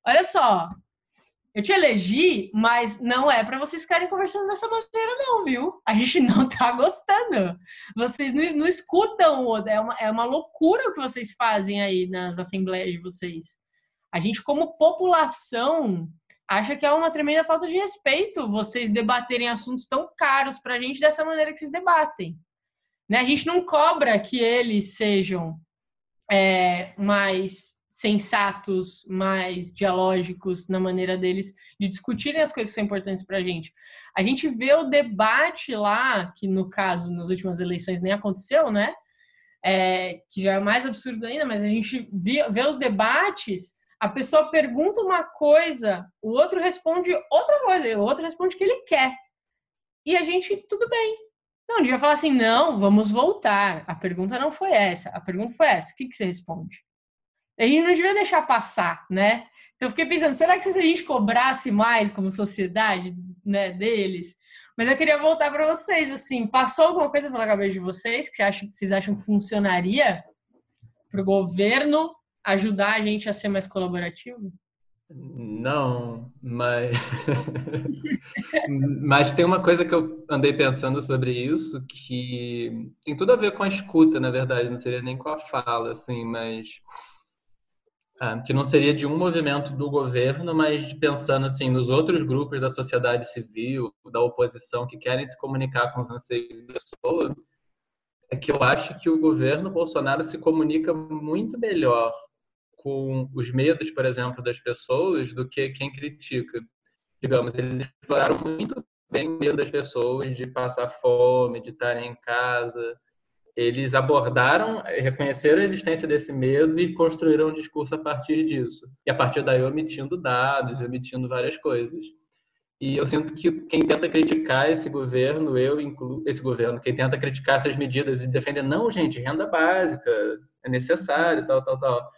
olha só, eu te elegi, mas não é para vocês ficarem conversando dessa maneira, não, viu? A gente não tá gostando. Vocês não, não escutam, é uma, é uma loucura o que vocês fazem aí nas assembleias de vocês. A gente, como população, acha que é uma tremenda falta de respeito vocês debaterem assuntos tão caros pra gente dessa maneira que vocês debatem. Né? A gente não cobra que eles sejam é, mais sensatos, mais dialógicos na maneira deles de discutirem as coisas que são importantes para a gente. A gente vê o debate lá, que no caso, nas últimas eleições nem aconteceu, né? É, que já é mais absurdo ainda, mas a gente vê, vê os debates, a pessoa pergunta uma coisa, o outro responde outra coisa, o outro responde o que ele quer. E a gente, tudo bem. Não, devia falar assim, não, vamos voltar. A pergunta não foi essa, a pergunta foi essa. O que, que você responde? A gente não devia deixar passar, né? Então eu fiquei pensando, será que se a gente cobrasse mais como sociedade, né, deles? Mas eu queria voltar para vocês, assim, passou alguma coisa pela cabeça de vocês que, você acha, que vocês acham que funcionaria para o governo ajudar a gente a ser mais colaborativo? Não, mas mas tem uma coisa que eu andei pensando sobre isso que tem tudo a ver com a escuta, na verdade, não seria nem com a fala, assim, mas que não seria de um movimento do governo, mas de pensando assim nos outros grupos da sociedade civil, da oposição que querem se comunicar com os anseios da pessoa, é que eu acho que o governo Bolsonaro se comunica muito melhor com os medos, por exemplo, das pessoas do que quem critica. Digamos, eles exploraram muito bem o medo das pessoas de passar fome, de estarem em casa. Eles abordaram, reconheceram a existência desse medo e construíram um discurso a partir disso. E a partir daí omitindo dados, omitindo várias coisas. E eu sinto que quem tenta criticar esse governo, eu incluo esse governo, quem tenta criticar essas medidas e defender, não, gente, renda básica é necessário, tal, tal, tal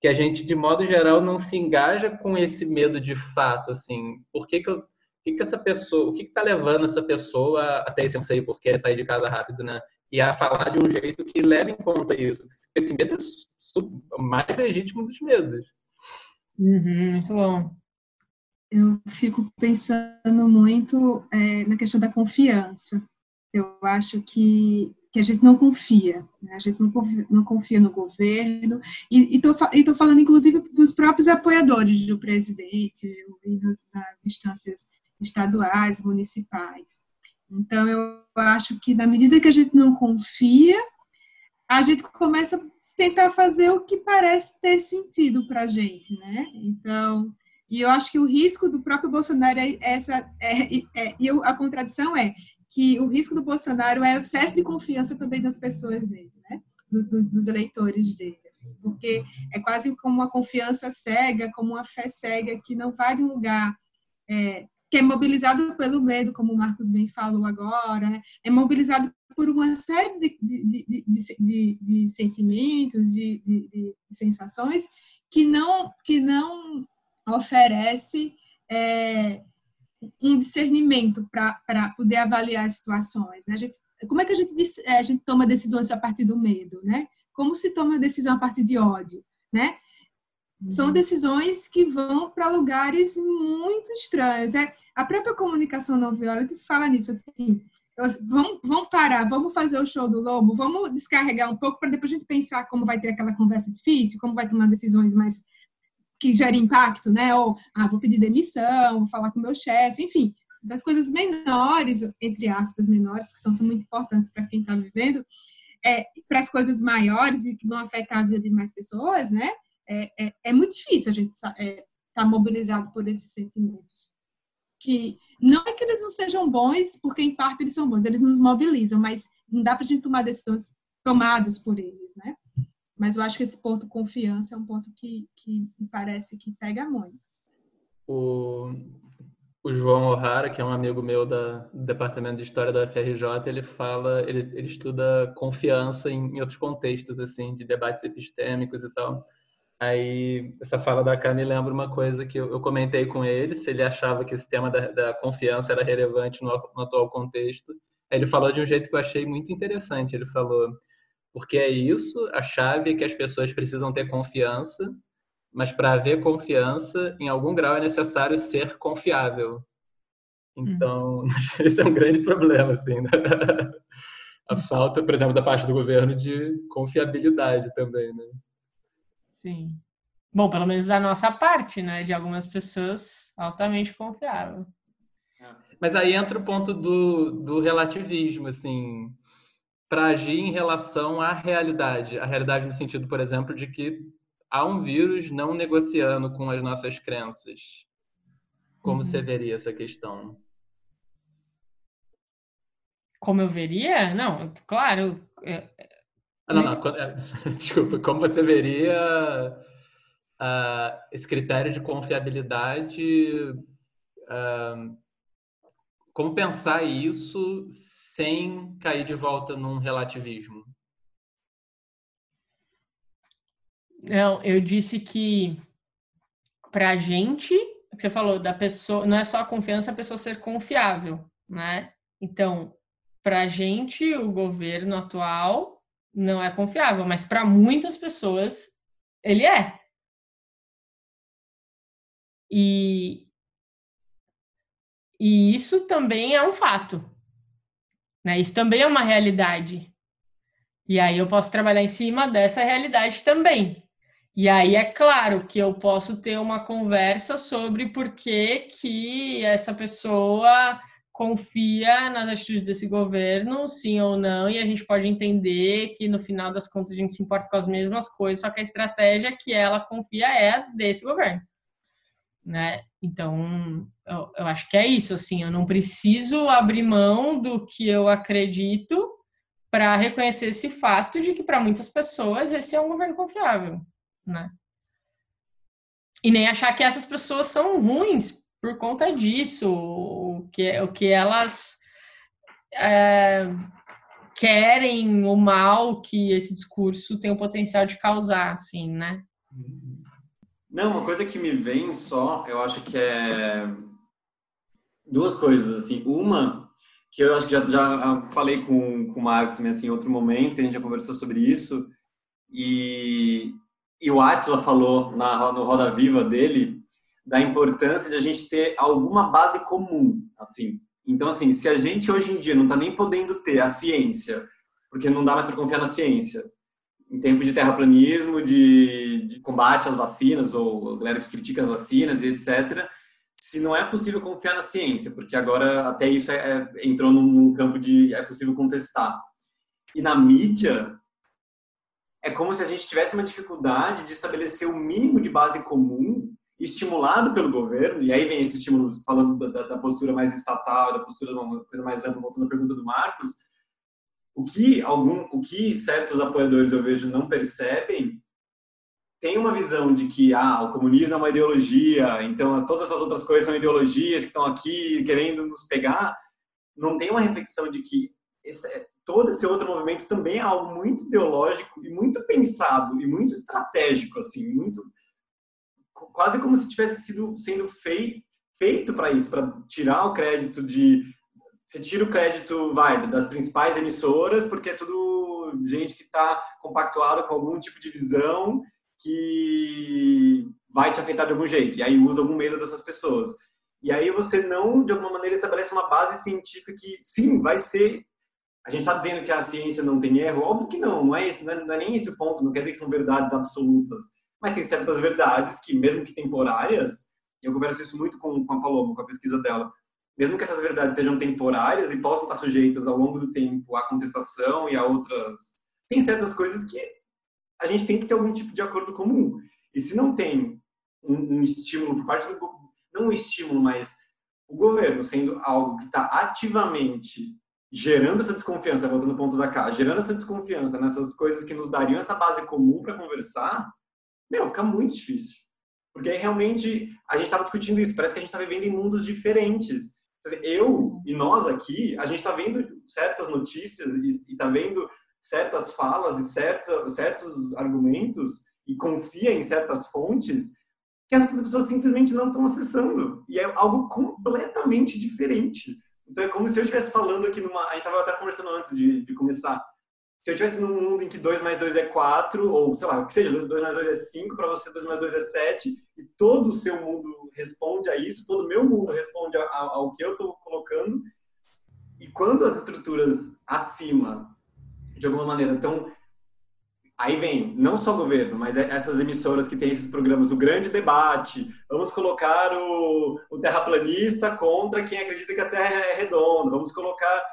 que a gente, de modo geral, não se engaja com esse medo de fato, assim, por que que, eu, que, que essa pessoa, o que está levando essa pessoa até esse anseio por querer sair de casa rápido, né? E a falar de um jeito que leve em conta isso. Esse medo é mais legítimo dos medos. Uhum, muito bom. Eu fico pensando muito é, na questão da confiança. Eu acho que que a gente não confia, né? a gente não confia, não confia no governo, e estou falando inclusive dos próprios apoiadores do presidente e nas, nas instâncias estaduais, municipais. Então, eu acho que na medida que a gente não confia, a gente começa a tentar fazer o que parece ter sentido para a gente, né? Então, e eu acho que o risco do próprio Bolsonaro é essa, é, é, e a contradição é que o risco do Bolsonaro é o excesso de confiança também das pessoas dele, né? dos, dos eleitores dele, assim, porque é quase como uma confiança cega, como uma fé cega que não vai de um lugar é, que é mobilizado pelo medo, como o Marcos bem falou agora, né? é mobilizado por uma série de, de, de, de sentimentos, de, sensações que não que não oferece é, um discernimento para poder avaliar as situações. Né? Gente, como é que a gente, é, a gente toma decisões a partir do medo? Né? Como se toma decisão a partir de ódio? Né? São uhum. decisões que vão para lugares muito estranhos. É, a própria comunicação não violenta fala nisso assim. Vamos, vamos parar, vamos fazer o show do lobo, vamos descarregar um pouco para depois a gente pensar como vai ter aquela conversa difícil, como vai tomar decisões mais que gera impacto, né? Ou, ah, vou pedir demissão, vou falar com o meu chefe, enfim, das coisas menores, entre aspas, menores, que são, são muito importantes para quem está vivendo, é, para as coisas maiores e que vão afetar a vida de mais pessoas, né? É, é, é muito difícil a gente estar é, tá mobilizado por esses sentimentos. Que não é que eles não sejam bons, porque em parte eles são bons, eles nos mobilizam, mas não dá para a gente tomar decisões tomadas por eles, né? Mas eu acho que esse ponto confiança é um ponto que, que me parece que pega muito. O, o João O'Hara, que é um amigo meu da, do Departamento de História da FRJ, ele fala, ele, ele estuda confiança em, em outros contextos, assim, de debates epistêmicos e tal. Aí, essa fala da Cá me lembra uma coisa que eu, eu, comentei com ele, se ele achava que esse tema da, da confiança era relevante no, no, atual contexto. Aí ele falou de um jeito que eu achei muito interessante. Ele falou: porque é isso, a chave é que as pessoas precisam ter confiança, mas para haver confiança, em algum grau é necessário ser confiável. Então, uhum. esse é um grande problema, assim, né? A falta, por exemplo, da parte do governo de confiabilidade também, né? Sim. Bom, pelo menos da nossa parte, né? De algumas pessoas altamente confiável. Mas aí entra o ponto do, do relativismo, assim para agir em relação à realidade. A realidade no sentido, por exemplo, de que há um vírus não negociando com as nossas crenças. Como uhum. você veria essa questão? Como eu veria? Não, claro. Ah, não, não, é, desculpa. Como você veria uh, esse critério de confiabilidade? Uh, como pensar isso sem cair de volta num relativismo? Não, eu disse que para a gente, que você falou da pessoa, não é só a confiança, a pessoa ser confiável, né? Então, para a gente, o governo atual não é confiável, mas para muitas pessoas ele é. E, e isso também é um fato. Né? Isso também é uma realidade. E aí eu posso trabalhar em cima dessa realidade também. E aí é claro que eu posso ter uma conversa sobre por que, que essa pessoa confia nas atitudes desse governo, sim ou não, e a gente pode entender que no final das contas a gente se importa com as mesmas coisas, só que a estratégia que ela confia é a desse governo, né? Então, eu, eu acho que é isso, assim, eu não preciso abrir mão do que eu acredito para reconhecer esse fato de que para muitas pessoas esse é um governo confiável né? E nem achar que essas pessoas são ruins por conta disso, o que, o que elas é, querem o mal que esse discurso tem o potencial de causar, assim, né? Não, uma coisa que me vem só, eu acho que é duas coisas, assim. Uma, que eu acho que já, já falei com, com o Marcos também, assim, em outro momento, que a gente já conversou sobre isso, e e o Atila falou na, no Roda Viva dele da importância de a gente ter alguma base comum, assim. Então, assim, se a gente hoje em dia não está nem podendo ter a ciência, porque não dá mais para confiar na ciência, em tempo de terraplanismo, de, de combate às vacinas, ou galera que critica as vacinas e etc., se não é possível confiar na ciência, porque agora até isso é, é, entrou num campo de é possível contestar. E na mídia, é como se a gente tivesse uma dificuldade de estabelecer o um mínimo de base comum estimulado pelo governo, e aí vem esse estímulo falando da, da postura mais estatal, da postura uma coisa mais ampla, voltando à pergunta do Marcos, o que algum, o que certos apoiadores eu vejo não percebem tem uma visão de que ah, o comunismo é uma ideologia, então todas as outras coisas são ideologias que estão aqui querendo nos pegar. Não tem uma reflexão de que esse, todo esse outro movimento também é algo muito ideológico e muito pensado e muito estratégico, assim, muito quase como se tivesse sido sendo fei, feito para isso, para tirar o crédito de você tira o crédito, vai, das principais emissoras, porque é tudo gente que está compactuada com algum tipo de visão que vai te afetar de algum jeito, e aí usa algum medo dessas pessoas. E aí você não, de alguma maneira, estabelece uma base científica que, sim, vai ser a gente está dizendo que a ciência não tem erro? Óbvio que não, não é, esse, não é, não é nem esse o ponto, não quer dizer que são verdades absolutas, mas tem certas verdades que, mesmo que temporárias, eu converso isso muito com, com a Paloma, com a pesquisa dela, mesmo que essas verdades sejam temporárias e possam estar sujeitas ao longo do tempo à contestação e a outras. Tem certas coisas que a gente tem que ter algum tipo de acordo comum. E se não tem um, um estímulo por parte do. Não um estímulo, mas o governo sendo algo que está ativamente gerando essa desconfiança, voltando no ponto da casa, gerando essa desconfiança nessas coisas que nos dariam essa base comum para conversar, meu, fica muito difícil. Porque aí realmente a gente estava discutindo isso, parece que a gente está vivendo em mundos diferentes. Eu e nós aqui, a gente está vendo certas notícias e está vendo certas falas e certa, certos argumentos e confia em certas fontes que as pessoas simplesmente não estão acessando. E é algo completamente diferente. Então é como se eu estivesse falando aqui numa. A gente estava até conversando antes de, de começar. Se eu estivesse num mundo em que 2 mais 2 é 4, ou sei lá, que seja, 2 mais 2 é 5, para você 2 mais 2 é 7, e todo o seu mundo responde a isso, todo o meu mundo responde ao, que eu estou colocando. E quando as estruturas acima, de alguma maneira, estão Aí vem não só o governo, mas é essas emissoras que têm esses programas, o grande debate. Vamos colocar o, o terraplanista contra quem acredita que a Terra é redonda. Vamos colocar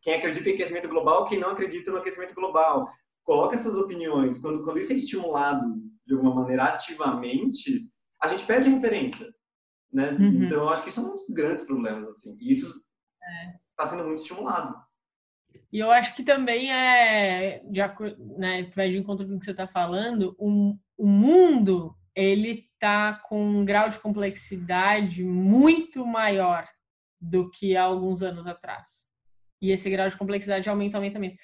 quem acredita em aquecimento global, quem não acredita no aquecimento global. coloca essas opiniões, quando, quando isso é estimulado de alguma maneira ativamente, a gente perde referência, né? Uhum. Então, eu acho que isso é um dos grandes problemas, assim. E isso está é. sendo muito estimulado. E eu acho que também é, de, né, vai de encontro com o que você está falando, o, o mundo ele está com um grau de complexidade muito maior do que há alguns anos atrás. E esse grau de complexidade aumenta, aumenta, aumenta.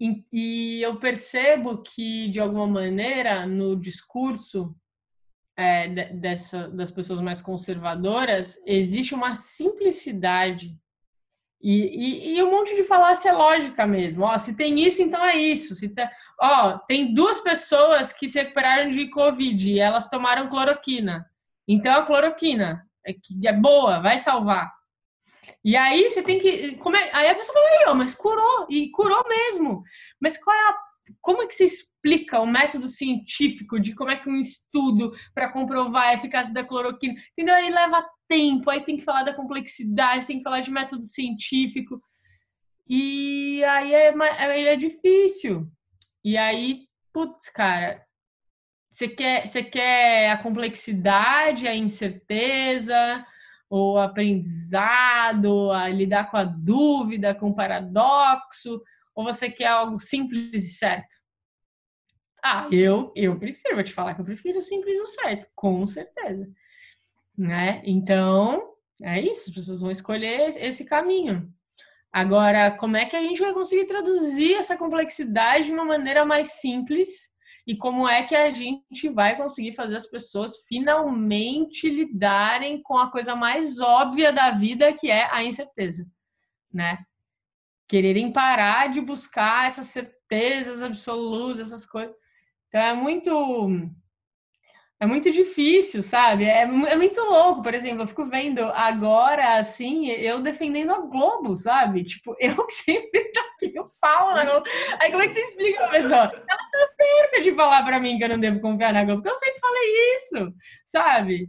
E, e eu percebo que, de alguma maneira, no discurso é, dessa, das pessoas mais conservadoras, existe uma simplicidade e, e, e, um monte de falácia lógica mesmo. Ó, se tem isso, então é isso. Se tá, ó, tem duas pessoas que se recuperaram de Covid e elas tomaram cloroquina. Então a cloroquina é, que é boa, vai salvar. E aí você tem que. Como é, aí a pessoa fala, aí, ó, mas curou, e curou mesmo. Mas qual é a como é que você explica o método científico de como é que um estudo para comprovar a eficácia da cloroquina, entendeu? Aí leva tempo, aí tem que falar da complexidade, tem que falar de método científico. E aí é, aí é difícil. E aí, putz, cara, você quer, você quer a complexidade, a incerteza, o aprendizado, a lidar com a dúvida, com o paradoxo, ou você quer algo simples e certo? Ah, eu, eu prefiro, vou te falar que eu prefiro o simples e o certo, com certeza. Né? Então, é isso, as pessoas vão escolher esse caminho. Agora, como é que a gente vai conseguir traduzir essa complexidade de uma maneira mais simples? E como é que a gente vai conseguir fazer as pessoas finalmente lidarem com a coisa mais óbvia da vida, que é a incerteza, né? quererem parar de buscar essas certezas absolutas, essas coisas. Então é muito é muito difícil, sabe? É, é muito louco, por exemplo, eu fico vendo agora, assim, eu defendendo a Globo, sabe? Tipo, eu que sempre tô aqui, eu falo na Globo. Aí como é que você explica pra pessoa? Ela tá certa de falar pra mim que eu não devo confiar na Globo, porque eu sempre falei isso, sabe?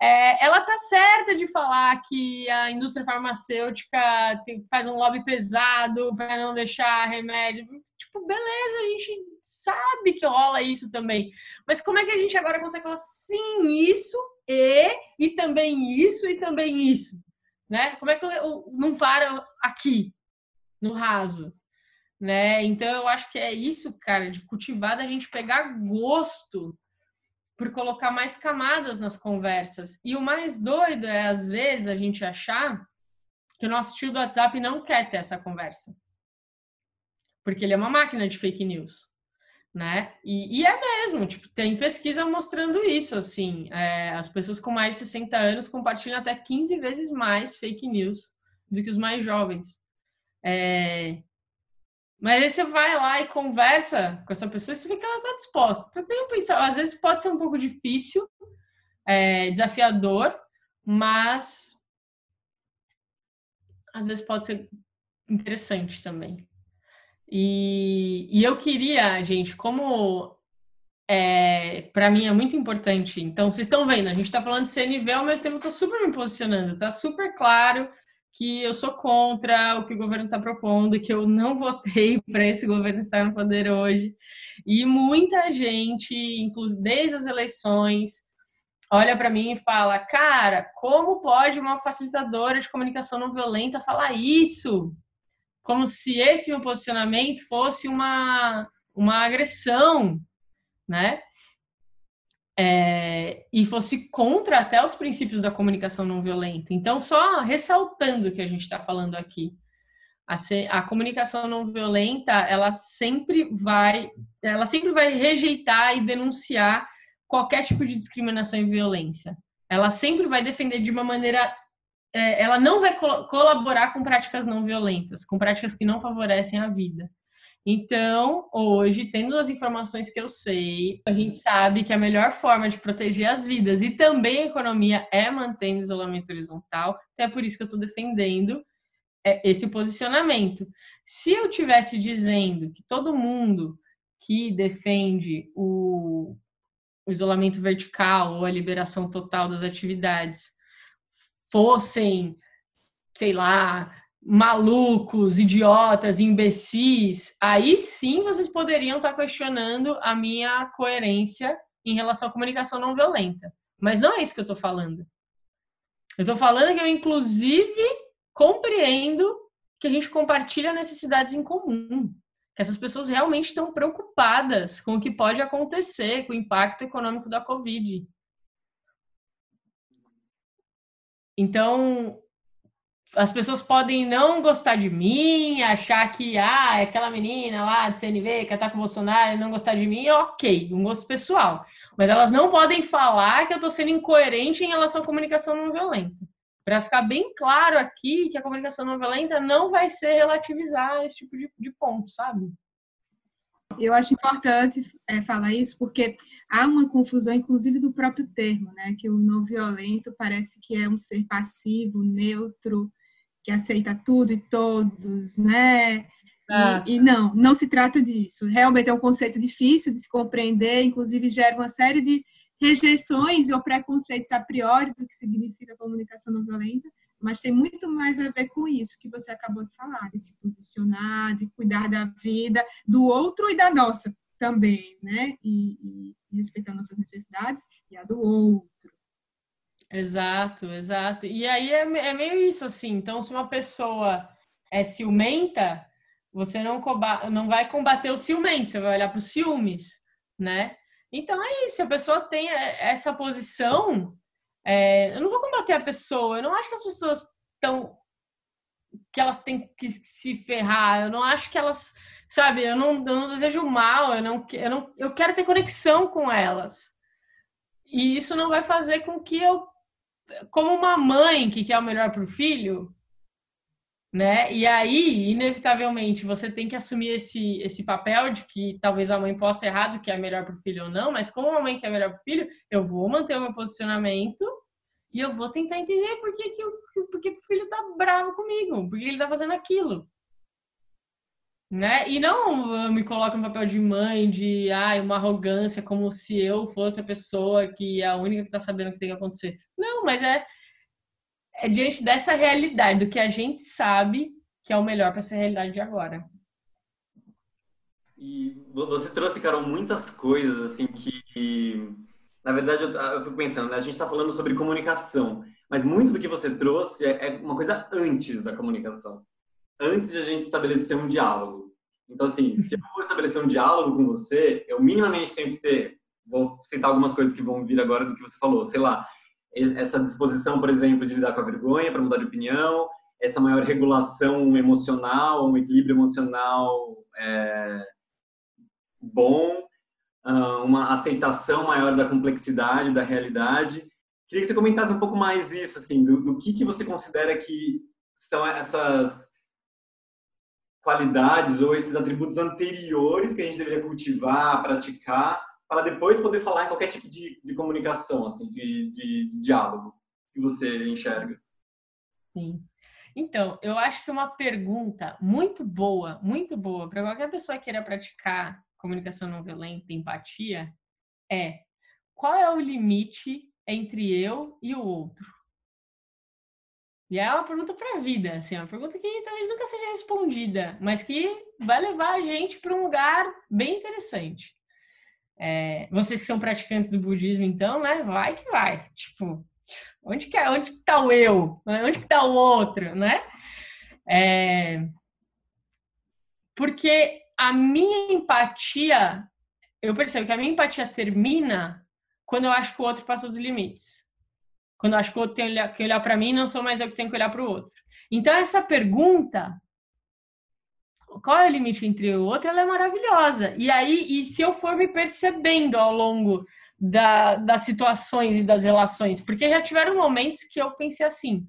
É, ela tá certa de falar que a indústria farmacêutica tem, faz um lobby pesado para não deixar remédio. Tipo, beleza, a gente sabe que rola isso também. Mas como é que a gente agora consegue falar sim, isso e, e também isso e também isso? Né? Como é que eu, eu não paro aqui, no raso? Né? Então eu acho que é isso, cara, de cultivar da gente pegar gosto por colocar mais camadas nas conversas. E o mais doido é, às vezes, a gente achar que o nosso tio do WhatsApp não quer ter essa conversa. Porque ele é uma máquina de fake news. Né? E, e é mesmo, tipo, tem pesquisa mostrando isso, assim, é, as pessoas com mais de 60 anos compartilham até 15 vezes mais fake news do que os mais jovens. É, mas aí você vai lá e conversa com essa pessoa e você vê que ela está disposta. Então, eu tenho pensado, às vezes pode ser um pouco difícil, é, desafiador, mas às vezes pode ser interessante também. E, e eu queria, gente, como é, para mim é muito importante. Então, vocês estão vendo, a gente está falando de CNV, ao mesmo tempo eu estou super me posicionando, tá super claro que eu sou contra o que o governo está propondo, que eu não votei para esse governo estar no poder hoje. E muita gente, inclusive desde as eleições, olha para mim e fala: "Cara, como pode uma facilitadora de comunicação não violenta falar isso?" Como se esse meu posicionamento fosse uma uma agressão, né? é, e fosse contra até os princípios da comunicação não violenta. Então, só ressaltando o que a gente está falando aqui, a, a, comunicação não violenta, ela sempre vai, ela sempre vai rejeitar e denunciar qualquer tipo de discriminação e violência. Ela sempre vai defender de uma maneira, é, ela não vai colaborar com práticas não violentas, com práticas que não favorecem a vida. Então, hoje, tendo as informações que eu sei, a gente sabe que a melhor forma de proteger as vidas e também a economia é mantendo isolamento horizontal. Então, é por isso que eu estou defendendo é, esse posicionamento. Se eu tivesse dizendo que todo mundo que defende o, o isolamento vertical ou a liberação total das atividades fossem, sei lá, malucos, idiotas, imbecis, aí sim vocês poderiam estar questionando a minha coerência em relação à comunicação não violenta. Mas não é isso que eu estou falando. Eu estou falando que eu, inclusive, compreendo que a gente compartilha necessidades em comum. Que essas pessoas realmente estão preocupadas com o que pode acontecer, com o impacto econômico da Covid. Então, as pessoas podem não gostar de mim, achar que ah, é aquela menina lá de CNV que tá com o Bolsonaro e não gostar de mim, ok, um gosto pessoal. Mas elas não podem falar que eu estou sendo incoerente em relação à comunicação não violenta. Para ficar bem claro aqui que a comunicação não violenta não vai ser relativizar esse tipo de, de ponto, sabe? Eu acho importante é, falar isso porque há uma confusão, inclusive, do próprio termo, né? Que o não violento parece que é um ser passivo, neutro, que aceita tudo e todos, né? Ah. E, e, não, não se trata disso. Realmente é um conceito difícil de se compreender, inclusive gera uma série de rejeições ou preconceitos a priori do que significa comunicação não violenta, mas tem muito mais a ver com isso que você acabou de falar, de se posicionar, de cuidar da vida do outro e da nossa também, né? E, e, respeitar nossas necessidades e a do outro. Exato, exato. E aí é, é meio isso, assim. Então, se uma pessoa é ciumenta, você não, não vai combater o ciumento, você vai olhar para os ciúmes, né? Então é isso, a pessoa tem essa posição. É, eu não vou combater a pessoa, eu não acho que as pessoas estão. que elas têm que se ferrar, eu não acho que elas. Sabe, eu não, eu não desejo mal, eu não, eu não. Eu quero ter conexão com elas. E isso não vai fazer com que eu como uma mãe que quer o melhor para o filho, né? E aí, inevitavelmente, você tem que assumir esse, esse papel de que talvez a mãe possa errar do que é melhor para o filho ou não, mas como a mãe quer melhor para o filho, eu vou manter o meu posicionamento e eu vou tentar entender por que, que, o, por que, que o filho tá bravo comigo, por que ele tá fazendo aquilo né? E não me coloca no papel de mãe, de ai, uma arrogância, como se eu fosse a pessoa que é a única que está sabendo o que tem que acontecer. Não, mas é, é diante dessa realidade, do que a gente sabe que é o melhor para essa realidade de agora. E você trouxe, Carol, muitas coisas assim que, na verdade, eu, eu fico pensando, né? a gente está falando sobre comunicação, mas muito do que você trouxe é, é uma coisa antes da comunicação antes de a gente estabelecer um diálogo. Então, assim, se eu vou estabelecer um diálogo com você, eu minimamente tenho que ter, vou citar algumas coisas que vão vir agora do que você falou, sei lá, essa disposição, por exemplo, de lidar com a vergonha para mudar de opinião, essa maior regulação emocional, um equilíbrio emocional é, bom, uma aceitação maior da complexidade, da realidade. Queria que você comentasse um pouco mais isso, assim, do, do que, que você considera que são essas qualidades ou esses atributos anteriores que a gente deveria cultivar, praticar, para depois poder falar em qualquer tipo de, de comunicação, assim, de, de, de diálogo que você enxerga. Sim. Então, eu acho que uma pergunta muito boa, muito boa, para qualquer pessoa que queira praticar comunicação não violenta, empatia, é qual é o limite entre eu e o outro? E é uma pergunta para a vida, assim, uma pergunta que talvez nunca seja respondida, mas que vai levar a gente para um lugar bem interessante. É, vocês que são praticantes do budismo, então, né? Vai que vai. Tipo, onde que é, onde que tá o eu? Onde que tá o outro, né? É, porque a minha empatia, eu percebo que a minha empatia termina quando eu acho que o outro passa os limites. Quando eu acho que o outro tem que olhar para mim, não sou mais eu que tenho que olhar para o outro. Então, essa pergunta, qual é o limite entre o outro, ela é maravilhosa. E aí, e se eu for me percebendo ao longo da, das situações e das relações, porque já tiveram momentos que eu pensei assim,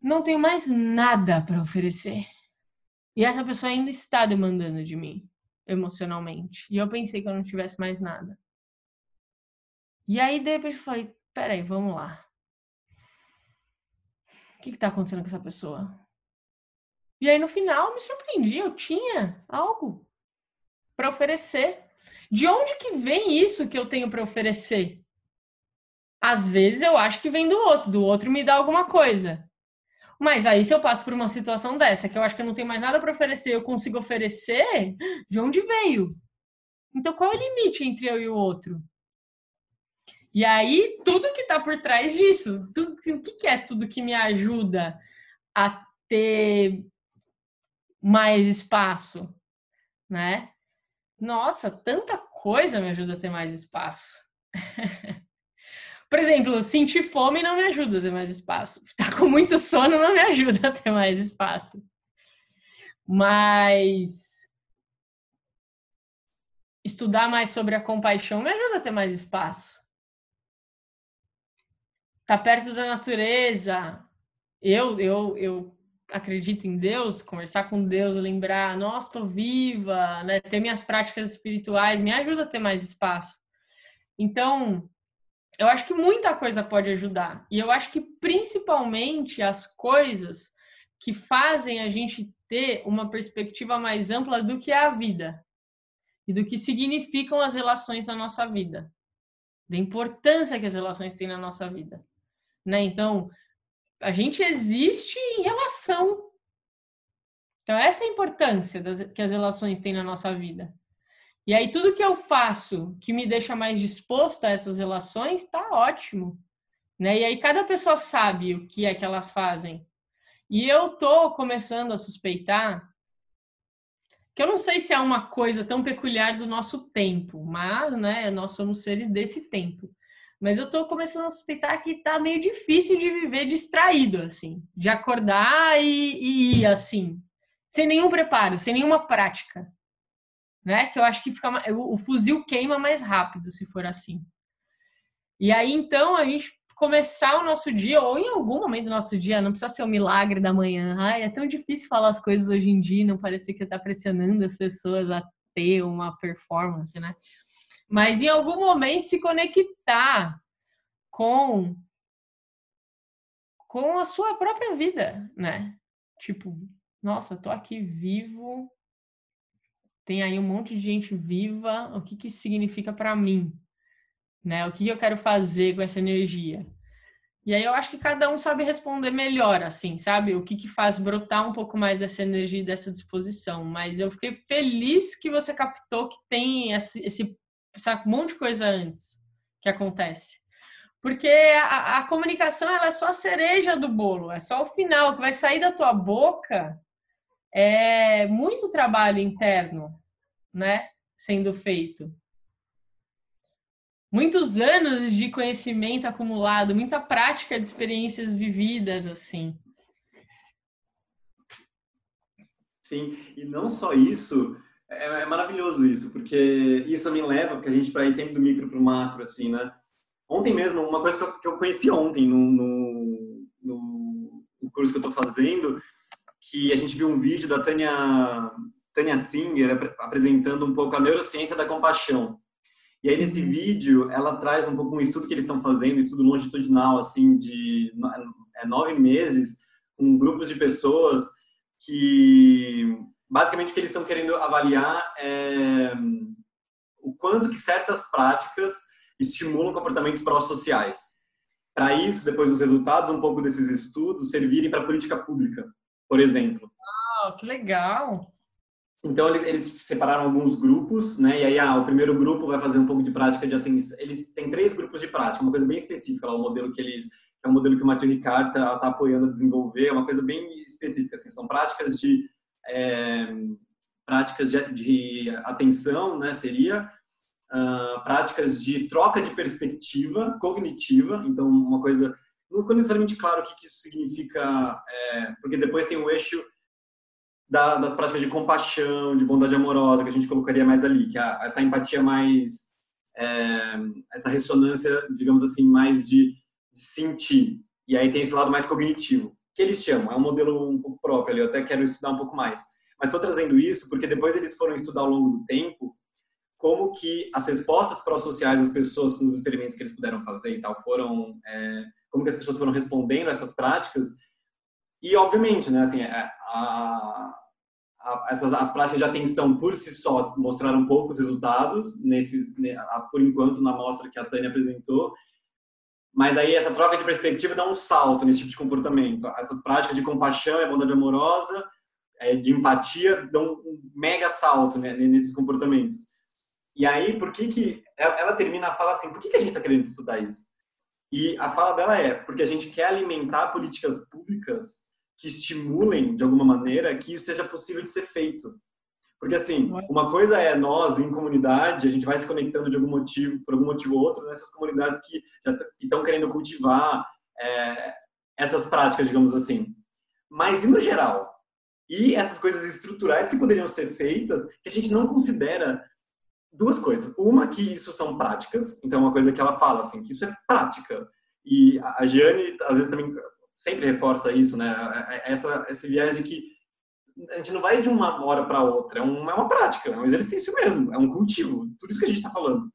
não tenho mais nada para oferecer. E essa pessoa ainda está demandando de mim emocionalmente. E eu pensei que eu não tivesse mais nada. E aí, de repente, eu falei, peraí, vamos lá. O que está acontecendo com essa pessoa? E aí, no final, me surpreendi. Eu tinha algo para oferecer. De onde que vem isso que eu tenho para oferecer? Às vezes eu acho que vem do outro, do outro me dá alguma coisa. Mas aí, se eu passo por uma situação dessa, que eu acho que eu não tenho mais nada para oferecer, eu consigo oferecer, de onde veio? Então, qual é o limite entre eu e o outro? E aí, tudo que está por trás disso, tudo, assim, o que é tudo que me ajuda a ter mais espaço, né? Nossa, tanta coisa me ajuda a ter mais espaço. Por exemplo, sentir fome não me ajuda a ter mais espaço. Estar tá com muito sono não me ajuda a ter mais espaço. Mas estudar mais sobre a compaixão me ajuda a ter mais espaço. Tá perto da natureza. Eu, eu, eu acredito em Deus, conversar com Deus, lembrar, nossa, estou viva, né? ter minhas práticas espirituais, me ajuda a ter mais espaço. Então, eu acho que muita coisa pode ajudar. E eu acho que principalmente as coisas que fazem a gente ter uma perspectiva mais ampla do que é a vida e do que significam as relações na nossa vida, da importância que as relações têm na nossa vida, né? Então, a gente existe em relação. Então, essa é a importância das, que as relações têm na nossa vida. E aí, tudo que eu faço que me deixa mais disposto a essas relações, tá ótimo. Né? E aí, cada pessoa sabe o que é que elas fazem. E eu tô começando a suspeitar que eu não sei se é uma coisa tão peculiar do nosso tempo, mas, né, nós somos seres desse tempo. Mas eu tô começando a suspeitar que tá meio difícil de viver distraído, assim. De acordar e, e assim. Sem nenhum preparo, sem nenhuma prática. Né? Que eu acho que fica o, fuzil queima mais rápido se for assim. E aí, então, a gente começar o nosso dia, ou em algum momento do nosso dia, não precisa ser o milagre da manhã. Ai, é tão difícil falar as coisas hoje em dia, não parecer que você está pressionando as pessoas a ter uma performance, né? Mas em algum momento se conectar com com a sua própria vida, né? Tipo, nossa, tô aqui vivo, tem aí um monte de gente viva, o que que isso significa para mim? Né? O que, eu quero fazer com essa energia? E aí eu acho que cada um sabe responder melhor, assim, sabe? O que que faz brotar um pouco mais dessa energia e dessa disposição. Mas eu fiquei feliz que você captou que tem esse, esse sabe, um monte de coisa antes que acontece. Porque a, a, comunicação ela é só a cereja do bolo, é só o final que vai sair da tua boca. É muito trabalho interno, né, sendo feito. Muitos anos de conhecimento acumulado, muita prática de experiências vividas assim. Sim, e não só isso, é, é, maravilhoso isso, porque isso me leva, porque a gente para ir sempre do micro para o macro, assim, né? Ontem mesmo, uma coisa que eu, que eu conheci ontem no, no, no, no curso que eu estou fazendo, que a gente viu um vídeo da Tânia, Tânia Singer apresentando um pouco a neurociência da compaixão. E aí nesse uhum. vídeo ela traz um pouco um estudo que eles estão fazendo, um estudo longitudinal assim de é, nove meses com grupos de pessoas que basicamente o que eles estão querendo avaliar é o quanto que certas práticas estimulam comportamentos pró-sociais. Para isso, depois dos resultados, um pouco desses estudos servirem para política pública, por exemplo. Ah, que legal! Então, eles, eles separaram alguns grupos, né? E aí, ah, o primeiro grupo vai fazer um pouco de prática de atenção. Eles têm três grupos de prática, uma coisa bem específica, lá, o modelo que eles que é um modelo que o Mathieu Ricard está tá apoiando a desenvolver, é uma coisa bem específica, assim, são práticas de é, práticas de, de, atenção, né, seria uh, práticas de troca de perspectiva cognitiva, então uma coisa, não ficou necessariamente claro o que, que isso significa, é, porque depois tem o eixo da, das práticas de compaixão, de bondade amorosa, que a gente colocaria mais ali, que é essa empatia mais, é, essa ressonância, digamos assim, mais de sentir, e aí tem esse lado mais cognitivo que eles chamam, é um modelo um pouco próprio ali, eu até quero estudar um pouco mais. Mas estou trazendo isso porque depois eles foram estudar ao longo do tempo como que as respostas pró-sociais das pessoas com os experimentos que eles puderam fazer e tal foram, é, como que as pessoas foram respondendo a essas práticas. E, obviamente, né, assim, é, a, a, essas, as práticas de atenção por si só mostraram poucos resultados, nesses, né, por enquanto, na amostra que a Tânia apresentou, mas aí essa troca de perspectiva dá um salto nesse tipo de comportamento. Essas práticas de compaixão e bondade amorosa, é, de empatia, dão um mega salto né, nesses comportamentos. E aí, por que que ela termina a fala assim? Por que que a gente está querendo estudar isso? E a fala dela é porque a gente quer alimentar políticas públicas que estimulem de alguma maneira que isso seja possível de ser feito. Porque, assim, uma coisa é nós, em comunidade, a gente vai se conectando de algum motivo, por algum motivo ou outro, nessas comunidades que estão querendo cultivar é, essas práticas, digamos assim. Mas, e no geral? E essas coisas estruturais que poderiam ser feitas, que a gente não considera duas coisas. Uma, que isso são práticas, então, é uma coisa que ela fala, assim, que isso é prática. E a Giane, às vezes, também sempre reforça isso, né? É, é, essa, esse viés de que a gente não vai de uma hora para outra, é uma, é uma prática, é um exercício mesmo, é um cultivo, tudo isso que a gente está falando.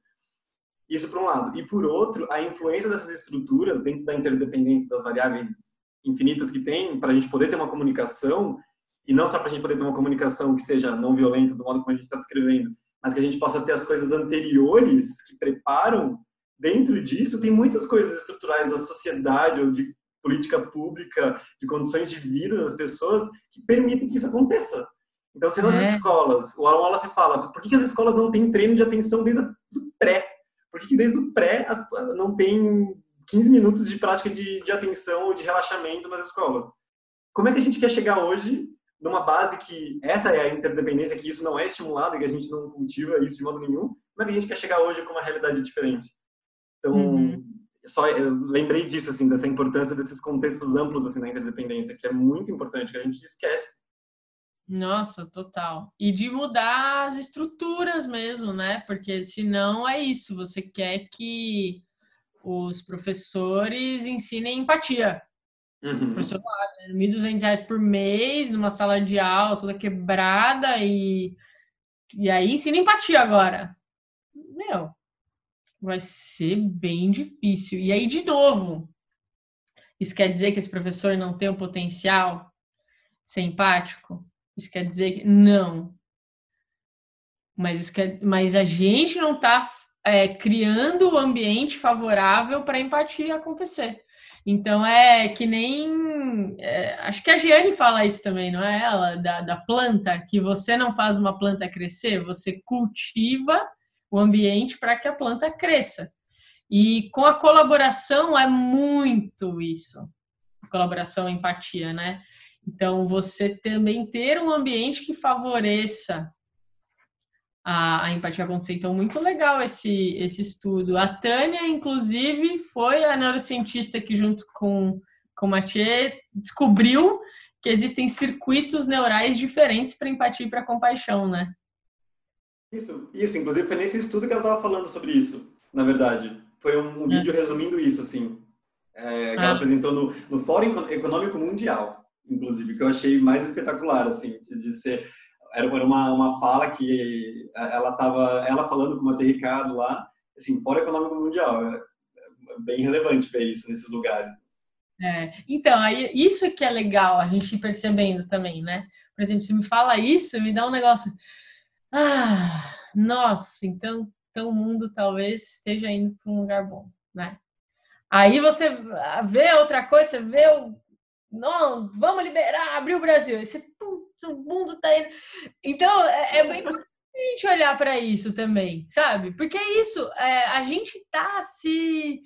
Isso por um lado. E por outro, a influência dessas estruturas dentro da interdependência das variáveis infinitas que tem, para a gente poder ter uma comunicação, e não só para a gente poder ter uma comunicação que seja não violenta, do modo como a gente está descrevendo, mas que a gente possa ter as coisas anteriores que preparam dentro disso, tem muitas coisas estruturais da sociedade ou de política pública, de condições de vida das pessoas que permitem que isso aconteça. Então, se nas é. escolas, o Alan se fala, por que, que, as escolas não têm treino de atenção desde o pré? Por que, que desde o pré as, não tem 15 minutos de prática de, de atenção ou de relaxamento nas escolas? Como é que a gente quer chegar hoje numa base que essa é a interdependência, que isso não é estimulado, que a gente não cultiva isso de modo nenhum, como é que a gente quer chegar hoje com uma realidade diferente? Então, uhum só eu lembrei disso assim dessa importância desses contextos amplos assim na interdependência que é muito importante que a gente esquece. Nossa total. E de mudar as estruturas mesmo né? Porque senão é isso. Você quer que os professores ensinem empatia. Uhum. professor lá, R$ 1.200 por mês numa sala de aula toda quebrada e e aí ensina empatia agora. Meu vai ser bem difícil. E aí, de novo, isso quer dizer que esse professor não tem o potencial de ser empático? Isso quer dizer que não. Mas, isso quer, mas a gente não está é, criando o ambiente favorável para a empatia acontecer. Então é que nem. É, acho que a Giane fala isso também, não é ela? Da, da planta, que você não faz uma planta crescer, você cultiva o ambiente para que a planta cresça. E com a colaboração é muito isso. Colaboração, empatia, né? Então, você também ter um ambiente que favoreça a, a, empatia acontecer. Então, muito legal esse, esse estudo. A Tânia, inclusive, foi a neurocientista que, junto com, com o Mathieu, descobriu que existem circuitos neurais diferentes para empatia e para compaixão, né? Isso, isso. Inclusive foi nesse estudo que ela estava falando sobre isso, na verdade. Foi um, um é. vídeo resumindo isso, assim. É, que ah. ela apresentou no, no Fórum Econômico Mundial, inclusive, que eu achei mais espetacular, assim, de, ser... Era uma, uma fala que ela estava ela falando com o Matheus Ricardo lá, assim, Fórum Econômico Mundial. É, é bem relevante ver isso nesses lugares. É, então, aí, isso que é legal a gente percebendo também, né? Por exemplo, se me fala isso, me dá um negócio ah, nossa, então, então o mundo talvez esteja indo para um lugar bom, né? Aí você vê outra coisa, você vê o. Não, vamos liberar, abrir o Brasil. Aí você, putz, o mundo tá indo. Então, é, é bem importante a gente olhar para isso também, sabe? Porque é isso, é, a gente tá se.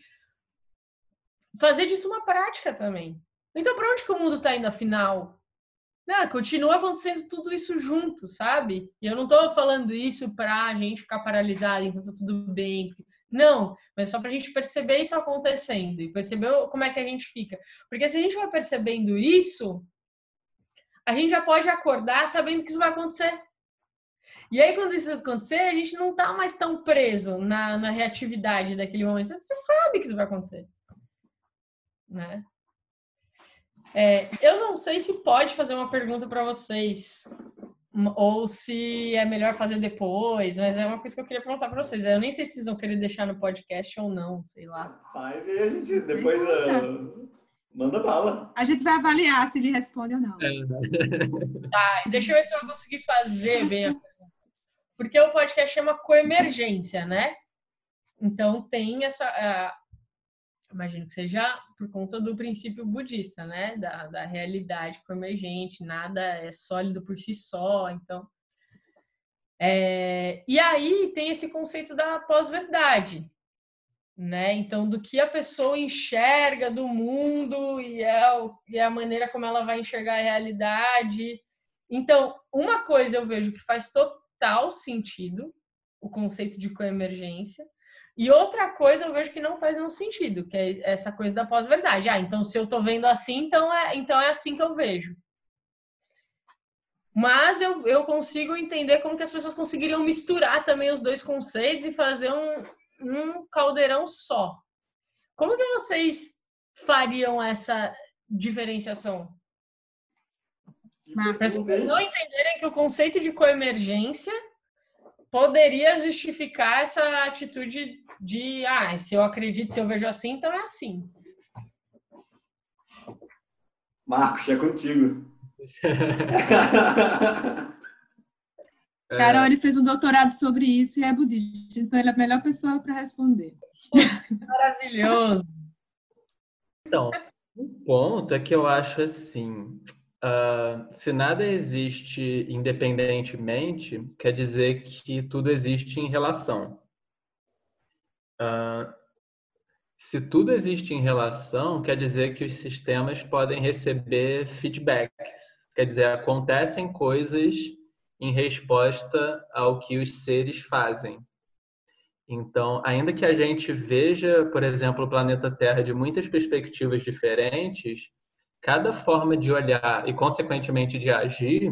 fazer disso uma prática também. Então, para onde que o mundo tá indo afinal? Não, continua acontecendo tudo isso junto, sabe? E eu não estou falando isso para a gente ficar paralisado, então tá tudo bem. Não, mas só para a gente perceber isso acontecendo e perceber como é que a gente fica. Porque se a gente vai percebendo isso, a gente já pode acordar sabendo que isso vai acontecer. E aí, quando isso acontecer, a gente não tá mais tão preso na, na reatividade daquele momento. Você sabe que isso vai acontecer. Né? É, eu não sei se pode fazer uma pergunta para vocês ou se é melhor fazer depois, mas é uma coisa que eu queria perguntar para vocês. Eu nem sei se vocês vão querer deixar no podcast ou não, sei lá. Faz e a gente depois uh, manda bala. A gente vai avaliar se ele responde ou não. É. Tá, deixa eu ver se eu vou conseguir fazer bem a pergunta. Porque o podcast chama Coemergência, né? Então tem essa. Uh, imagino que seja por conta do princípio budista, né? Da, da realidade emergente, nada é sólido por si só, então. É, e aí tem esse conceito da pós-verdade, né? Então, do que a pessoa enxerga do mundo e é, o, e é a maneira como ela vai enxergar a realidade. Então, uma coisa eu vejo que faz total sentido, o conceito de coemergência, e outra coisa eu vejo que não faz nenhum sentido, que é essa coisa da pós-verdade. Ah, então se eu tô vendo assim, então é, então é assim que eu vejo. Mas eu, eu consigo entender como que as pessoas conseguiriam misturar também os dois conceitos e fazer um, um caldeirão só. Como que vocês fariam essa diferenciação? Para as pessoas não entenderem que o conceito de coemergência poderia justificar essa atitude de, ah, se eu acredito, se eu vejo assim, então é assim. Marcos, é contigo. Carol, ele fez um doutorado sobre isso e é budista, então ele é a melhor pessoa para responder. Maravilhoso. Então, um ponto é que eu acho assim: uh, se nada existe independentemente, quer dizer que tudo existe em relação. Uh, se tudo existe em relação, quer dizer que os sistemas podem receber feedbacks. Quer dizer, acontecem coisas em resposta ao que os seres fazem. Então, ainda que a gente veja, por exemplo, o planeta Terra de muitas perspectivas diferentes, cada forma de olhar e, consequentemente, de agir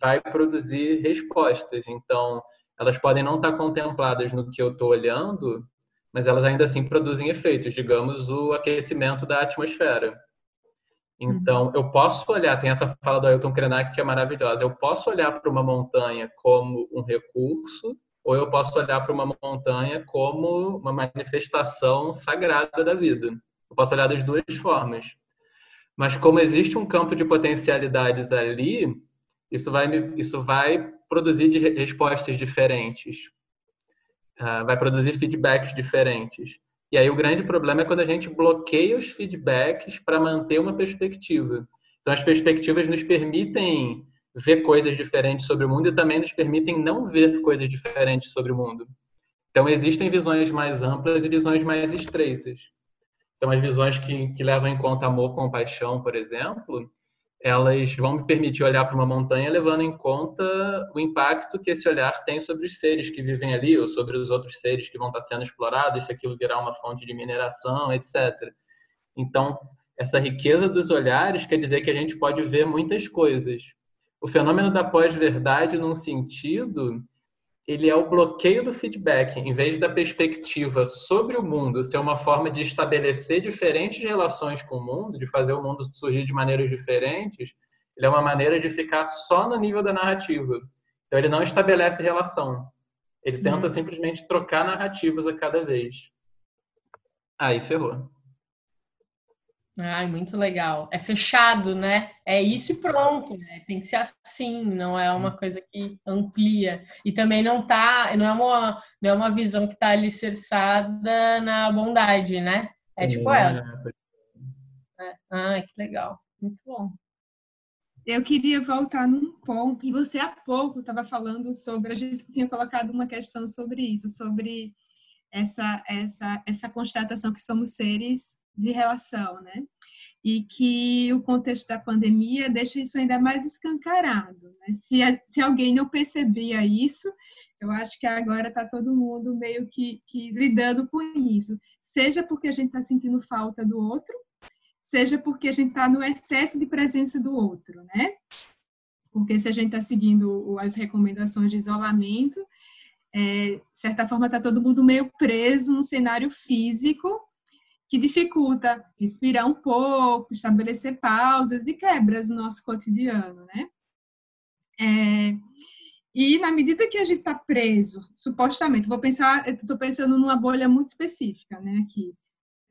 vai produzir respostas. Então, elas podem não estar contempladas no que eu estou olhando, mas elas ainda assim produzem efeitos, digamos, o aquecimento da atmosfera. Então, eu posso olhar, tem essa fala do Ailton Krenak que é maravilhosa, eu posso olhar para uma montanha como um recurso, ou eu posso olhar para uma montanha como uma manifestação sagrada da vida. Eu posso olhar das duas formas. Mas como existe um campo de potencialidades ali, isso vai, isso vai produzir respostas diferentes, uh, vai produzir feedbacks diferentes. E aí o grande problema é quando a gente bloqueia os feedbacks para manter uma perspectiva. Então as perspectivas nos permitem ver coisas diferentes sobre o mundo e também nos permitem não ver coisas diferentes sobre o mundo. Então existem visões mais amplas e visões mais estreitas. Então as visões que, que levam em conta amor, compaixão, por exemplo, elas vão me permitir olhar para uma montanha levando em conta o impacto que esse olhar tem sobre os seres que vivem ali ou sobre os outros seres que vão estar sendo explorados, se aquilo virar uma fonte de mineração, etc. Então, essa riqueza dos olhares quer dizer que a gente pode ver muitas coisas. O fenômeno da pós-verdade, num sentido, ele é o bloqueio do feedback, em vez da perspectiva sobre o mundo ser uma forma de estabelecer diferentes relações com o mundo, de fazer o mundo surgir de maneiras diferentes, ele é uma maneira de ficar só no nível da narrativa. Então ele não estabelece relação. Ele tenta uhum. simplesmente trocar narrativas a cada vez. Aí ferrou. Ai, muito legal. É fechado, né? É isso e pronto, né? Tem que ser assim, não é uma coisa que amplia. E também não tá, não é uma, não é uma visão que está alicerçada na bondade, né? É tipo é. ela. É. Ai, que legal. Muito bom. Eu queria voltar num ponto, e você há pouco estava falando sobre, a gente tinha colocado uma questão sobre isso, sobre essa, essa, essa constatação que somos seres de relação, né? E que o contexto da pandemia deixa isso ainda mais escancarado. Né? Se, se alguém não percebia isso, eu acho que agora está todo mundo meio que, que lidando com isso. Seja porque a gente está sentindo falta do outro, seja porque a gente está no excesso de presença do outro, né? Porque se a gente está seguindo as recomendações de isolamento, é, de certa forma está todo mundo meio preso num cenário físico que dificulta respirar um pouco, estabelecer pausas e quebras no nosso cotidiano, né? É, e na medida que a gente está preso, supostamente, vou pensar, estou pensando numa bolha muito específica, né? Aqui,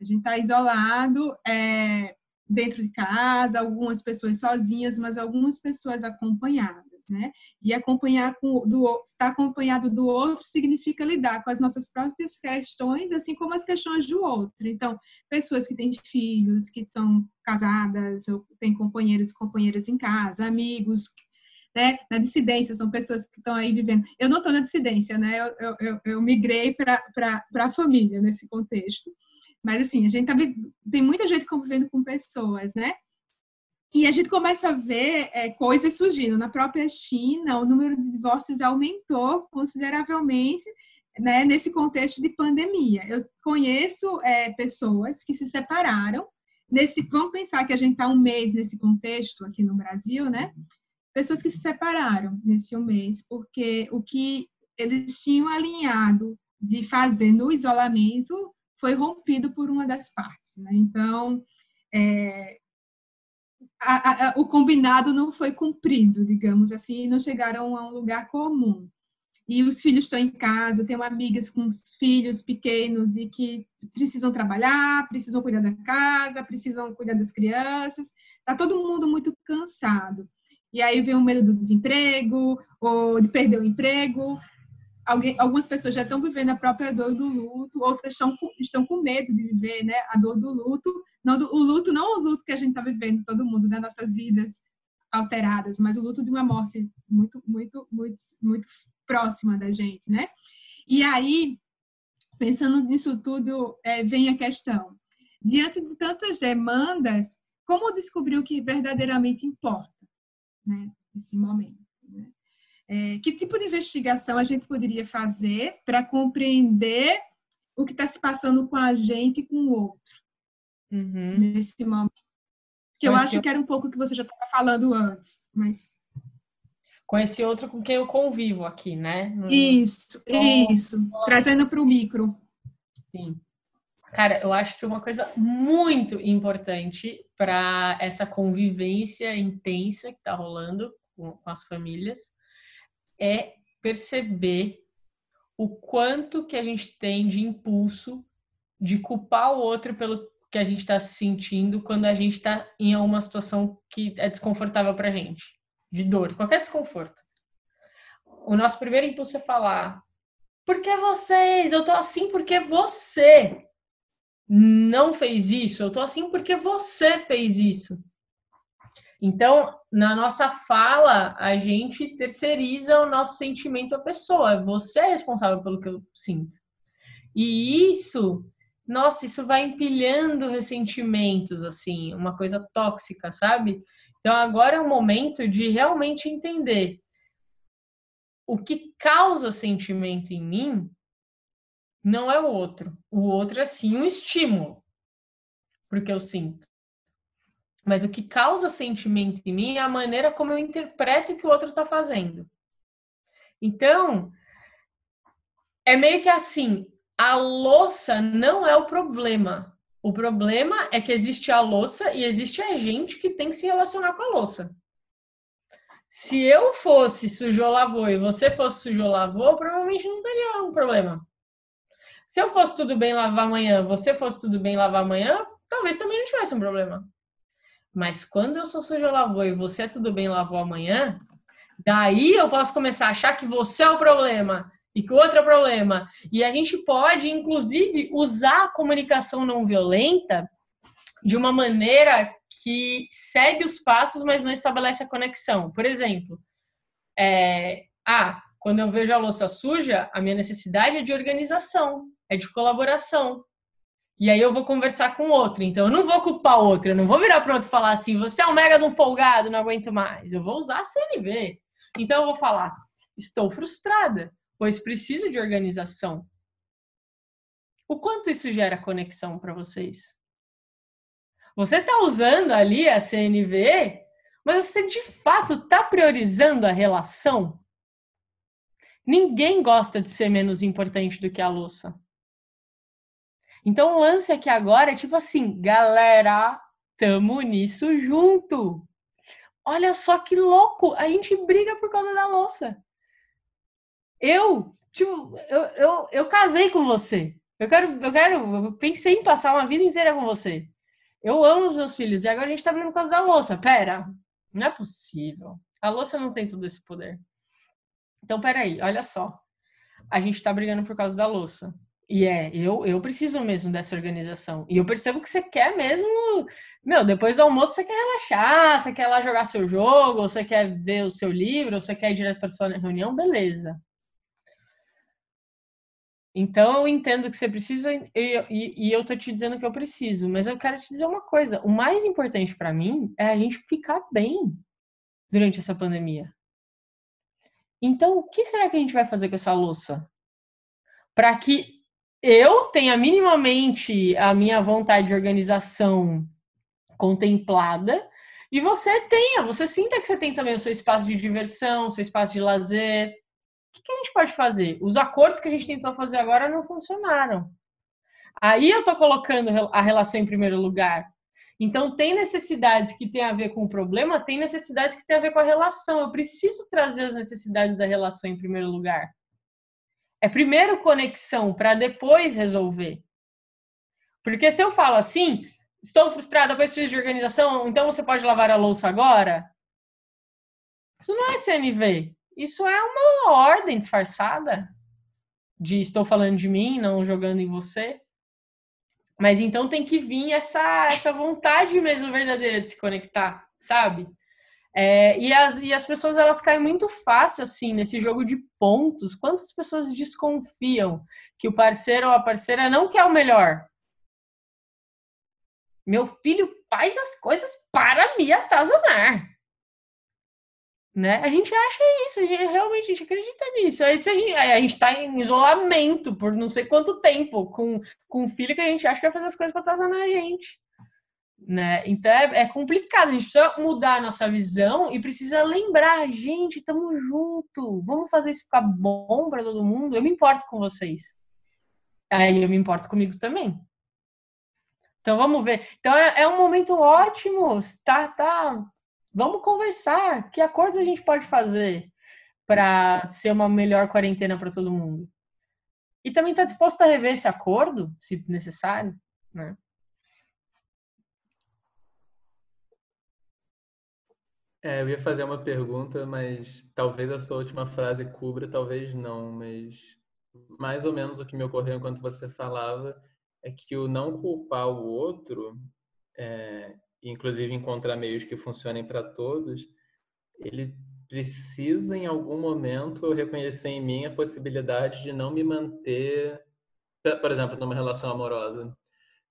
a gente está isolado é, dentro de casa, algumas pessoas sozinhas, mas algumas pessoas acompanhadas. Né? E acompanhar com do estar acompanhado do outro significa lidar com as nossas próprias questões, assim como as questões do outro. Então, pessoas que têm filhos, que são casadas, ou têm companheiros e companheiras em casa, amigos, né? Na dissidência, são pessoas que estão aí vivendo. Eu não estou na dissidência, né? Eu, eu, eu migrei para a família nesse contexto. Mas, assim, a gente tá, tem muita gente convivendo com pessoas, né? E a gente começa a ver é, coisas surgindo. Na própria China, o número de divórcios aumentou consideravelmente né, nesse contexto de pandemia. Eu conheço é, pessoas que se separaram. Nesse, vamos pensar que a gente está um mês nesse contexto aqui no Brasil, né? Pessoas que se separaram nesse um mês, porque o que eles tinham alinhado de fazer no isolamento foi rompido por uma das partes. Né? Então, é, a, a, o combinado não foi cumprido, digamos assim, não chegaram a um lugar comum. E os filhos estão em casa, tenho amigas com filhos pequenos e que precisam trabalhar, precisam cuidar da casa, precisam cuidar das crianças. Está todo mundo muito cansado. E aí vem o medo do desemprego, ou de perder o emprego. Alguém, algumas pessoas já estão vivendo a própria dor do luto, outras estão, estão com medo de viver né, a dor do luto, não do, o luto, não o luto que a gente está vivendo, todo mundo, das nossas vidas alteradas, mas o luto de uma morte muito, muito, muito, muito próxima da gente, né? E aí, pensando nisso tudo, é, vem a questão: diante de tantas demandas, como descobrir o que verdadeiramente importa, né? Nesse momento. É, que tipo de investigação a gente poderia fazer para compreender o que está se passando com a gente e com o outro? uhum. nesse momento. Que eu acho que era um pouco o que você já estava falando antes, mas com esse outro com quem eu convivo aqui, né? Isso, então, isso. Trazendo para o micro. Sim. Cara, eu acho que uma coisa muito importante para essa convivência intensa que está rolando com, com as famílias é perceber o quanto que a gente tem de impulso de culpar o outro pelo que a gente está se sentindo quando a gente está em uma situação que é desconfortável para a gente, de dor, qualquer desconforto. O nosso primeiro impulso é falar: por que vocês? Eu tô assim porque você não fez isso. Eu tô assim porque você fez isso. Então, na nossa fala, a gente terceiriza o nosso sentimento à pessoa. Você é responsável pelo que eu sinto. E isso nossa, isso vai empilhando ressentimentos, assim, uma coisa tóxica, sabe? Então agora é o momento de realmente entender o que causa sentimento em mim não é o outro. O outro é sim um estímulo, porque eu sinto. Mas o que causa sentimento em mim é a maneira como eu interpreto o que o outro está fazendo. Então, é meio que assim, a louça não é o problema. O problema é que existe a louça e existe a gente que tem que se relacionar com a louça. Se eu fosse sujou lavou e você fosse sujou lavou, provavelmente não teria um problema. Se eu fosse tudo bem lavar amanhã, você fosse tudo bem lavar amanhã, talvez também não tivesse um problema. Mas quando eu sou sujou lavou e você tudo bem lavou amanhã, daí eu posso começar a achar que você é o problema e que o outro é o problema. E a gente pode, inclusive, usar a comunicação não violenta de uma maneira que segue os passos, mas não estabelece a conexão. Por exemplo, é, ah, quando eu vejo a louça suja, a minha necessidade é de organização, é de colaboração. E aí eu vou conversar com outro. Então eu não vou culpar outro, eu não vou virar para outro e falar assim: você é um mega de um folgado, não aguento mais. Eu vou usar a CNV. Então eu vou falar: estou frustrada pois preciso de organização. O quanto isso gera conexão para vocês? Você está usando ali a CNV, mas você de fato está priorizando a relação? Ninguém gosta de ser menos importante do que a louça. Então o lance aqui agora é tipo assim, galera, tamo nisso junto. Olha só que louco, a gente briga por causa da louça. Eu, tipo, eu, eu, eu casei com você. Eu quero, eu quero, eu pensei em passar uma vida inteira com você. Eu amo os meus filhos e agora a gente tá vendo por causa da louça. Pera, não é possível. A louça não tem todo esse poder. Então, peraí, olha só. A gente tá brigando por causa da louça. E é, eu, eu preciso mesmo dessa organização. E eu percebo que você quer mesmo. Meu, depois do almoço você quer relaxar, você quer lá jogar seu jogo, ou você quer ver o seu livro, ou você quer ir direto para sua reunião, beleza. Então eu entendo que você precisa e, e, e, eu tô te dizendo que eu preciso, mas eu quero te dizer uma coisa: o mais importante para mim é a gente ficar bem durante essa pandemia. Então, o que será que a gente vai fazer com essa louça? Para que eu tenha minimamente a minha vontade de organização contemplada e você tenha, você sinta que você tem também o seu espaço de diversão, o seu espaço de lazer. O que, a gente pode fazer? Os acordos que a gente tentou fazer agora não funcionaram. Aí eu estou colocando a relação em primeiro lugar. Então, tem necessidades que têm a ver com o problema, tem necessidades que têm a ver com a relação. Eu preciso trazer as necessidades da relação em primeiro lugar. É primeiro conexão para depois resolver. Porque se eu falo assim, estou frustrado, depois preciso de organização, então você pode lavar a louça agora? Isso não é CNV. Isso é uma ordem disfarçada de estou falando de mim, não jogando em você. Mas então tem que vir essa, essa vontade mesmo verdadeira de se conectar, sabe? É, e, as, e as pessoas elas caem muito fácil assim nesse jogo de pontos. Quantas pessoas desconfiam que o parceiro ou a parceira não quer o melhor? Meu filho faz as coisas para me atazanar. Né? A gente acha isso, a gente, realmente a gente acredita nisso. Aí se a gente, a gente tá em isolamento por não sei quanto tempo com, com um filho que a gente acha que vai fazer as coisas para atazanar a gente né? Então é, é, complicado, a gente precisa mudar a nossa visão e precisa lembrar, gente, estamos junto, vamos fazer isso ficar bom para todo mundo. Eu me importo com vocês, aí eu me importo comigo também. Então vamos ver. Então é, é um momento ótimo, tá, tá. Vamos conversar. Que acordo a gente pode fazer para ser uma melhor quarentena para todo mundo? E também está disposto a rever esse acordo, se necessário, né? É, eu ia fazer uma pergunta, mas talvez a sua última frase cubra, talvez não, mas mais ou menos o que me ocorreu enquanto você falava é que o não culpar o outro, é, inclusive encontrar meios que funcionem para todos, ele precisa em algum momento reconhecer em mim a possibilidade de não me manter, por exemplo, numa relação amorosa.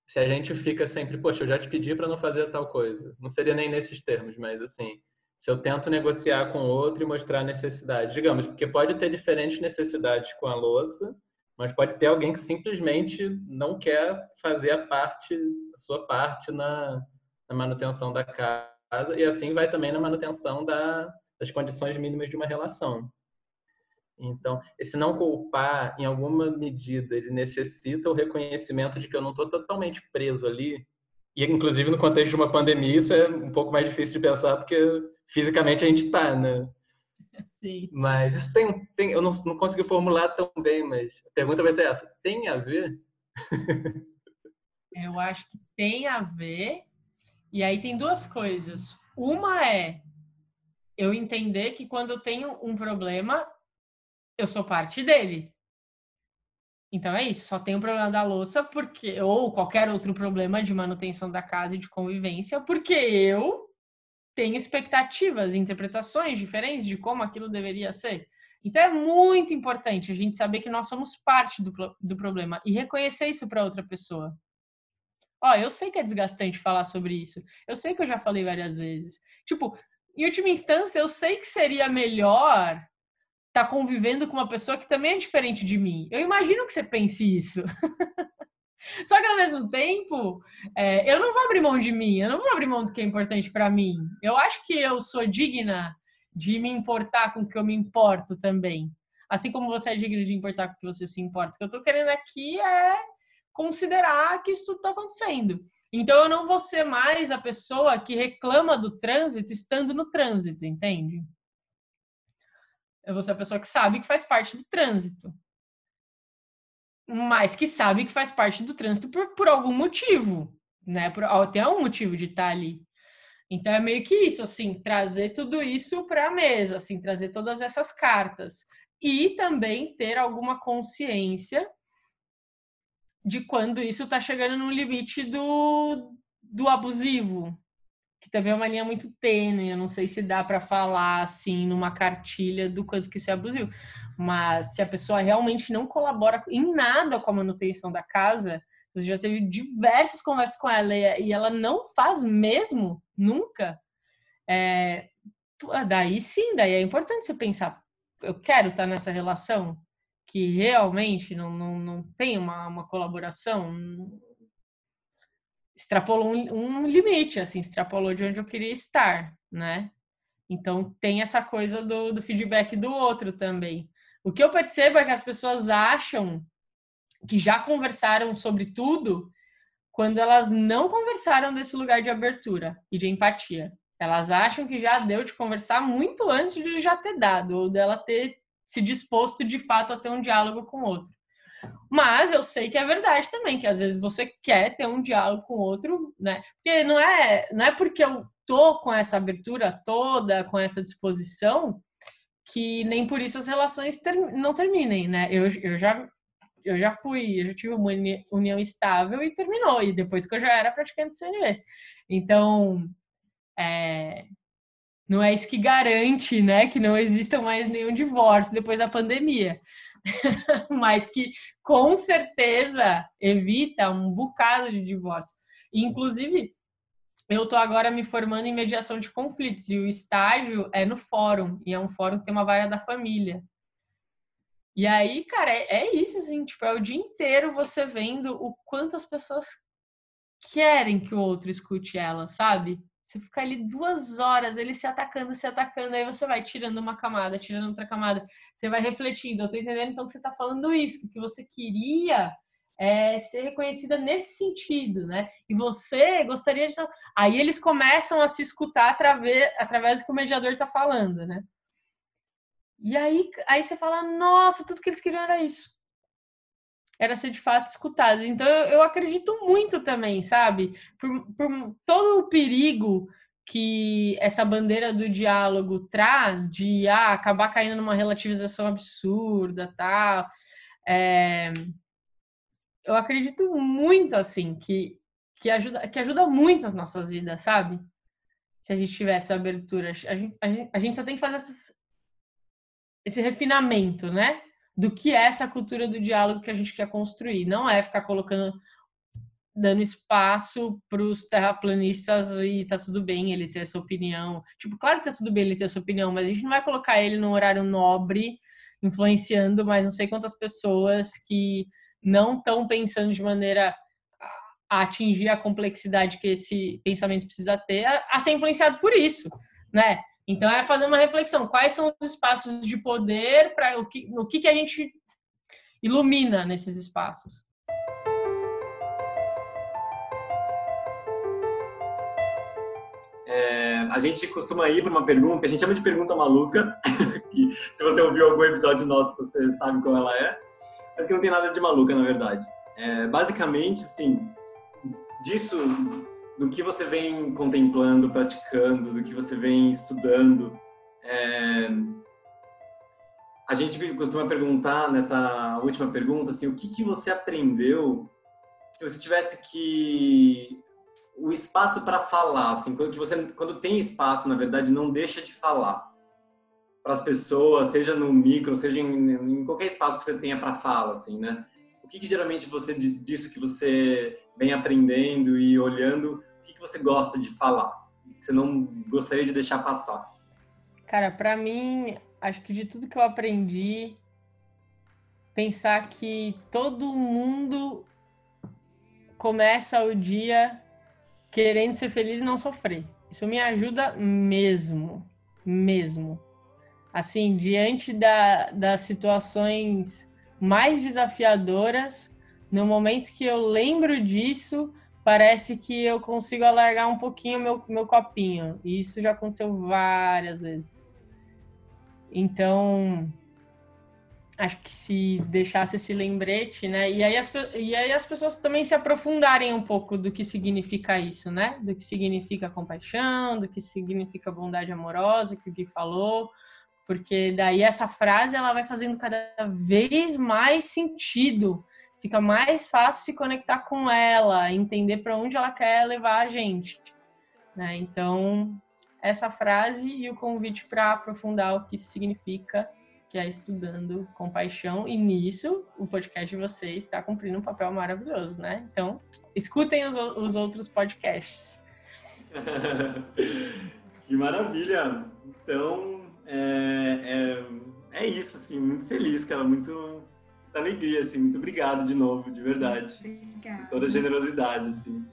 Se a gente fica sempre, poxa, eu já te pedi para não fazer tal coisa, não seria nem nesses termos, mas assim, se eu tento negociar com outro e mostrar necessidade. Digamos, porque pode ter diferentes necessidades com a louça, mas pode ter alguém que simplesmente não quer fazer a parte, a sua parte na, na manutenção da casa, e assim vai também na manutenção da, das condições mínimas de uma relação. Então, esse não culpar, em alguma medida, ele necessita o reconhecimento de que eu não estou totalmente preso ali. E, inclusive, no contexto de uma pandemia, isso é um pouco mais difícil de pensar, porque fisicamente a gente tá, né? Sim. Mas isso tem, tem eu não, não consegui formular tão bem, mas a pergunta vai ser essa: tem a ver? eu acho que tem a ver. E aí tem duas coisas. Uma é eu entender que quando eu tenho um problema, eu sou parte dele. Então é isso, só tem o problema da louça porque ou qualquer outro problema de manutenção da casa e de convivência, porque eu tem expectativas, interpretações diferentes de como aquilo deveria ser. Então é muito importante a gente saber que nós somos parte do, do problema e reconhecer isso para outra pessoa. Ó, eu sei que é desgastante falar sobre isso. Eu sei que eu já falei várias vezes. Tipo, em última instância, eu sei que seria melhor estar tá convivendo com uma pessoa que também é diferente de mim. Eu imagino que você pense isso. Só que ao mesmo tempo, é, eu não vou abrir mão de mim, eu não vou abrir mão do que é importante para mim. Eu acho que eu sou digna de me importar com o que eu me importo também. Assim como você é digno de importar com o que você se importa. O que eu tô querendo aqui é considerar que isso tudo está acontecendo. Então eu não vou ser mais a pessoa que reclama do trânsito estando no trânsito, entende? Eu vou ser a pessoa que sabe que faz parte do trânsito mas que sabe que faz parte do trânsito por, por algum motivo, né? Por, tem um motivo de estar ali. Então é meio que isso, assim, trazer tudo isso para a mesa, assim, trazer todas essas cartas e também ter alguma consciência de quando isso está chegando no limite do, do abusivo, também é uma linha muito tênue. Eu não sei se dá para falar assim numa cartilha do quanto que isso é abusivo, mas se a pessoa realmente não colabora em nada com a manutenção da casa, você já teve diversas conversas com ela e ela não faz mesmo, nunca. É, daí sim, daí é importante você pensar, eu quero estar nessa relação que realmente não, não, não tem uma, uma colaboração, extrapolou um, um limite, assim, extrapolou de onde eu queria estar, né? Então tem essa coisa do, do feedback do outro também. O que eu percebo é que as pessoas acham que já conversaram sobre tudo quando elas não conversaram desse lugar de abertura e de empatia. Elas acham que já deu de conversar muito antes de já ter dado, ou dela ter se disposto de fato a ter um diálogo com o outro. Mas eu sei que é verdade também, que às vezes você quer ter um diálogo com outro, né? Porque não é, não é porque eu tô com essa abertura toda, com essa disposição, que nem por isso as relações ter, não terminem, né? Eu, eu já eu já fui, eu já tive uma união estável e terminou, e depois que eu já era praticante CNV. Então, é, não é isso que garante, né, que não exista mais nenhum divórcio depois da pandemia. Mas que com certeza evita um bocado de divórcio. Inclusive, eu estou agora me formando em mediação de conflitos e o estágio é no fórum, e é um fórum que tem uma vara da família. E aí, cara, é, é, isso, assim, tipo, é o dia inteiro você vendo o quanto as pessoas querem que o outro escute ela, sabe? Você fica ali duas horas, ele se atacando, se atacando, aí você vai tirando uma camada, tirando outra camada, você vai refletindo. Eu tô entendendo então que você tá falando isso, que você queria é, ser reconhecida nesse sentido, né? E você gostaria de. Aí eles começam a se escutar através, através do que o mediador tá falando, né? E aí, aí você fala, nossa, tudo que eles queriam era isso. Era ser de fato escutado. Então eu, acredito muito também, sabe? Por, por todo o perigo que essa bandeira do diálogo traz de ah, acabar caindo numa relativização absurda, tal. É, eu acredito muito assim que que ajuda que ajuda muito as nossas vidas, sabe? Se a gente tivesse abertura, a gente, a gente, a gente só tem que fazer essas, esse refinamento, né? Do que é essa cultura do diálogo que a gente quer construir. Não é ficar colocando, dando espaço para os terraplanistas e tá tudo bem ele ter essa opinião. Tipo, claro que tá tudo bem ele ter essa opinião, mas a gente não vai colocar ele num horário nobre, influenciando mais não sei quantas pessoas que não estão pensando de maneira a atingir a complexidade que esse pensamento precisa ter, a, ser influenciado por isso, né? Então é fazer uma reflexão, quais são os espaços de poder para o que, no que, que a gente ilumina nesses espaços. É, a gente costuma ir para uma pergunta que a gente chama de pergunta maluca, que se você ouviu algum episódio nosso, você sabe qual ela é, mas que não tem nada de maluca, na verdade. É, basicamente, sim, disso do que você vem contemplando, praticando, do que você vem estudando. É... A gente costuma perguntar nessa última pergunta assim, o que, que você aprendeu se você tivesse que o espaço para falar, assim, quando você quando tem espaço, na verdade, não deixa de falar para as pessoas, seja no micro, seja em, em qualquer espaço que você tenha para fala, assim, né? O que, que geralmente você disso que você vem aprendendo e olhando, o que, que você gosta de falar? Você não gostaria de deixar passar? Cara, para mim, acho que de tudo que eu aprendi, pensar que todo mundo começa o dia querendo ser feliz e não sofrer. Isso me ajuda mesmo, mesmo. Assim, diante da, das situações mais desafiadoras, no momento que eu lembro disso, parece que eu consigo alargar um pouquinho meu, meu copinho. E isso já aconteceu várias vezes. Então, acho que se deixasse esse lembrete, né? E aí, as, e aí as pessoas também se aprofundarem um pouco do que significa isso, né? Do que significa compaixão, do que significa bondade amorosa, que o Gui falou, porque daí essa frase ela vai fazendo cada vez mais sentido, fica mais fácil se conectar com ela, entender para onde ela quer levar a gente, né? Então, essa frase e o convite para aprofundar o que isso significa que é estudando com paixão, e nisso o podcast de vocês está cumprindo um papel maravilhoso, né? Então, escutem os, os outros podcasts. que maravilha! Então, é, é, é, isso, assim, muito feliz, cara, muito alegria, assim, muito obrigado de novo, de verdade. Obrigada. Toda a generosidade, assim.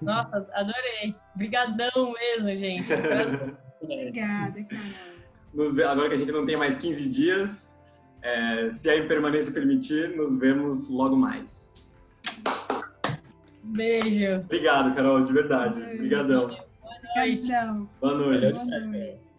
Nossa, adorei. Obrigadão mesmo, gente. Obrigada, cara nos, agora que a gente não tem mais 15 dias, é, se a impermanência permitir, nos vemos logo mais. Beijo. Obrigado, Carol, de verdade. Obrigadão. Boa noite. Boa noite. Boa noite.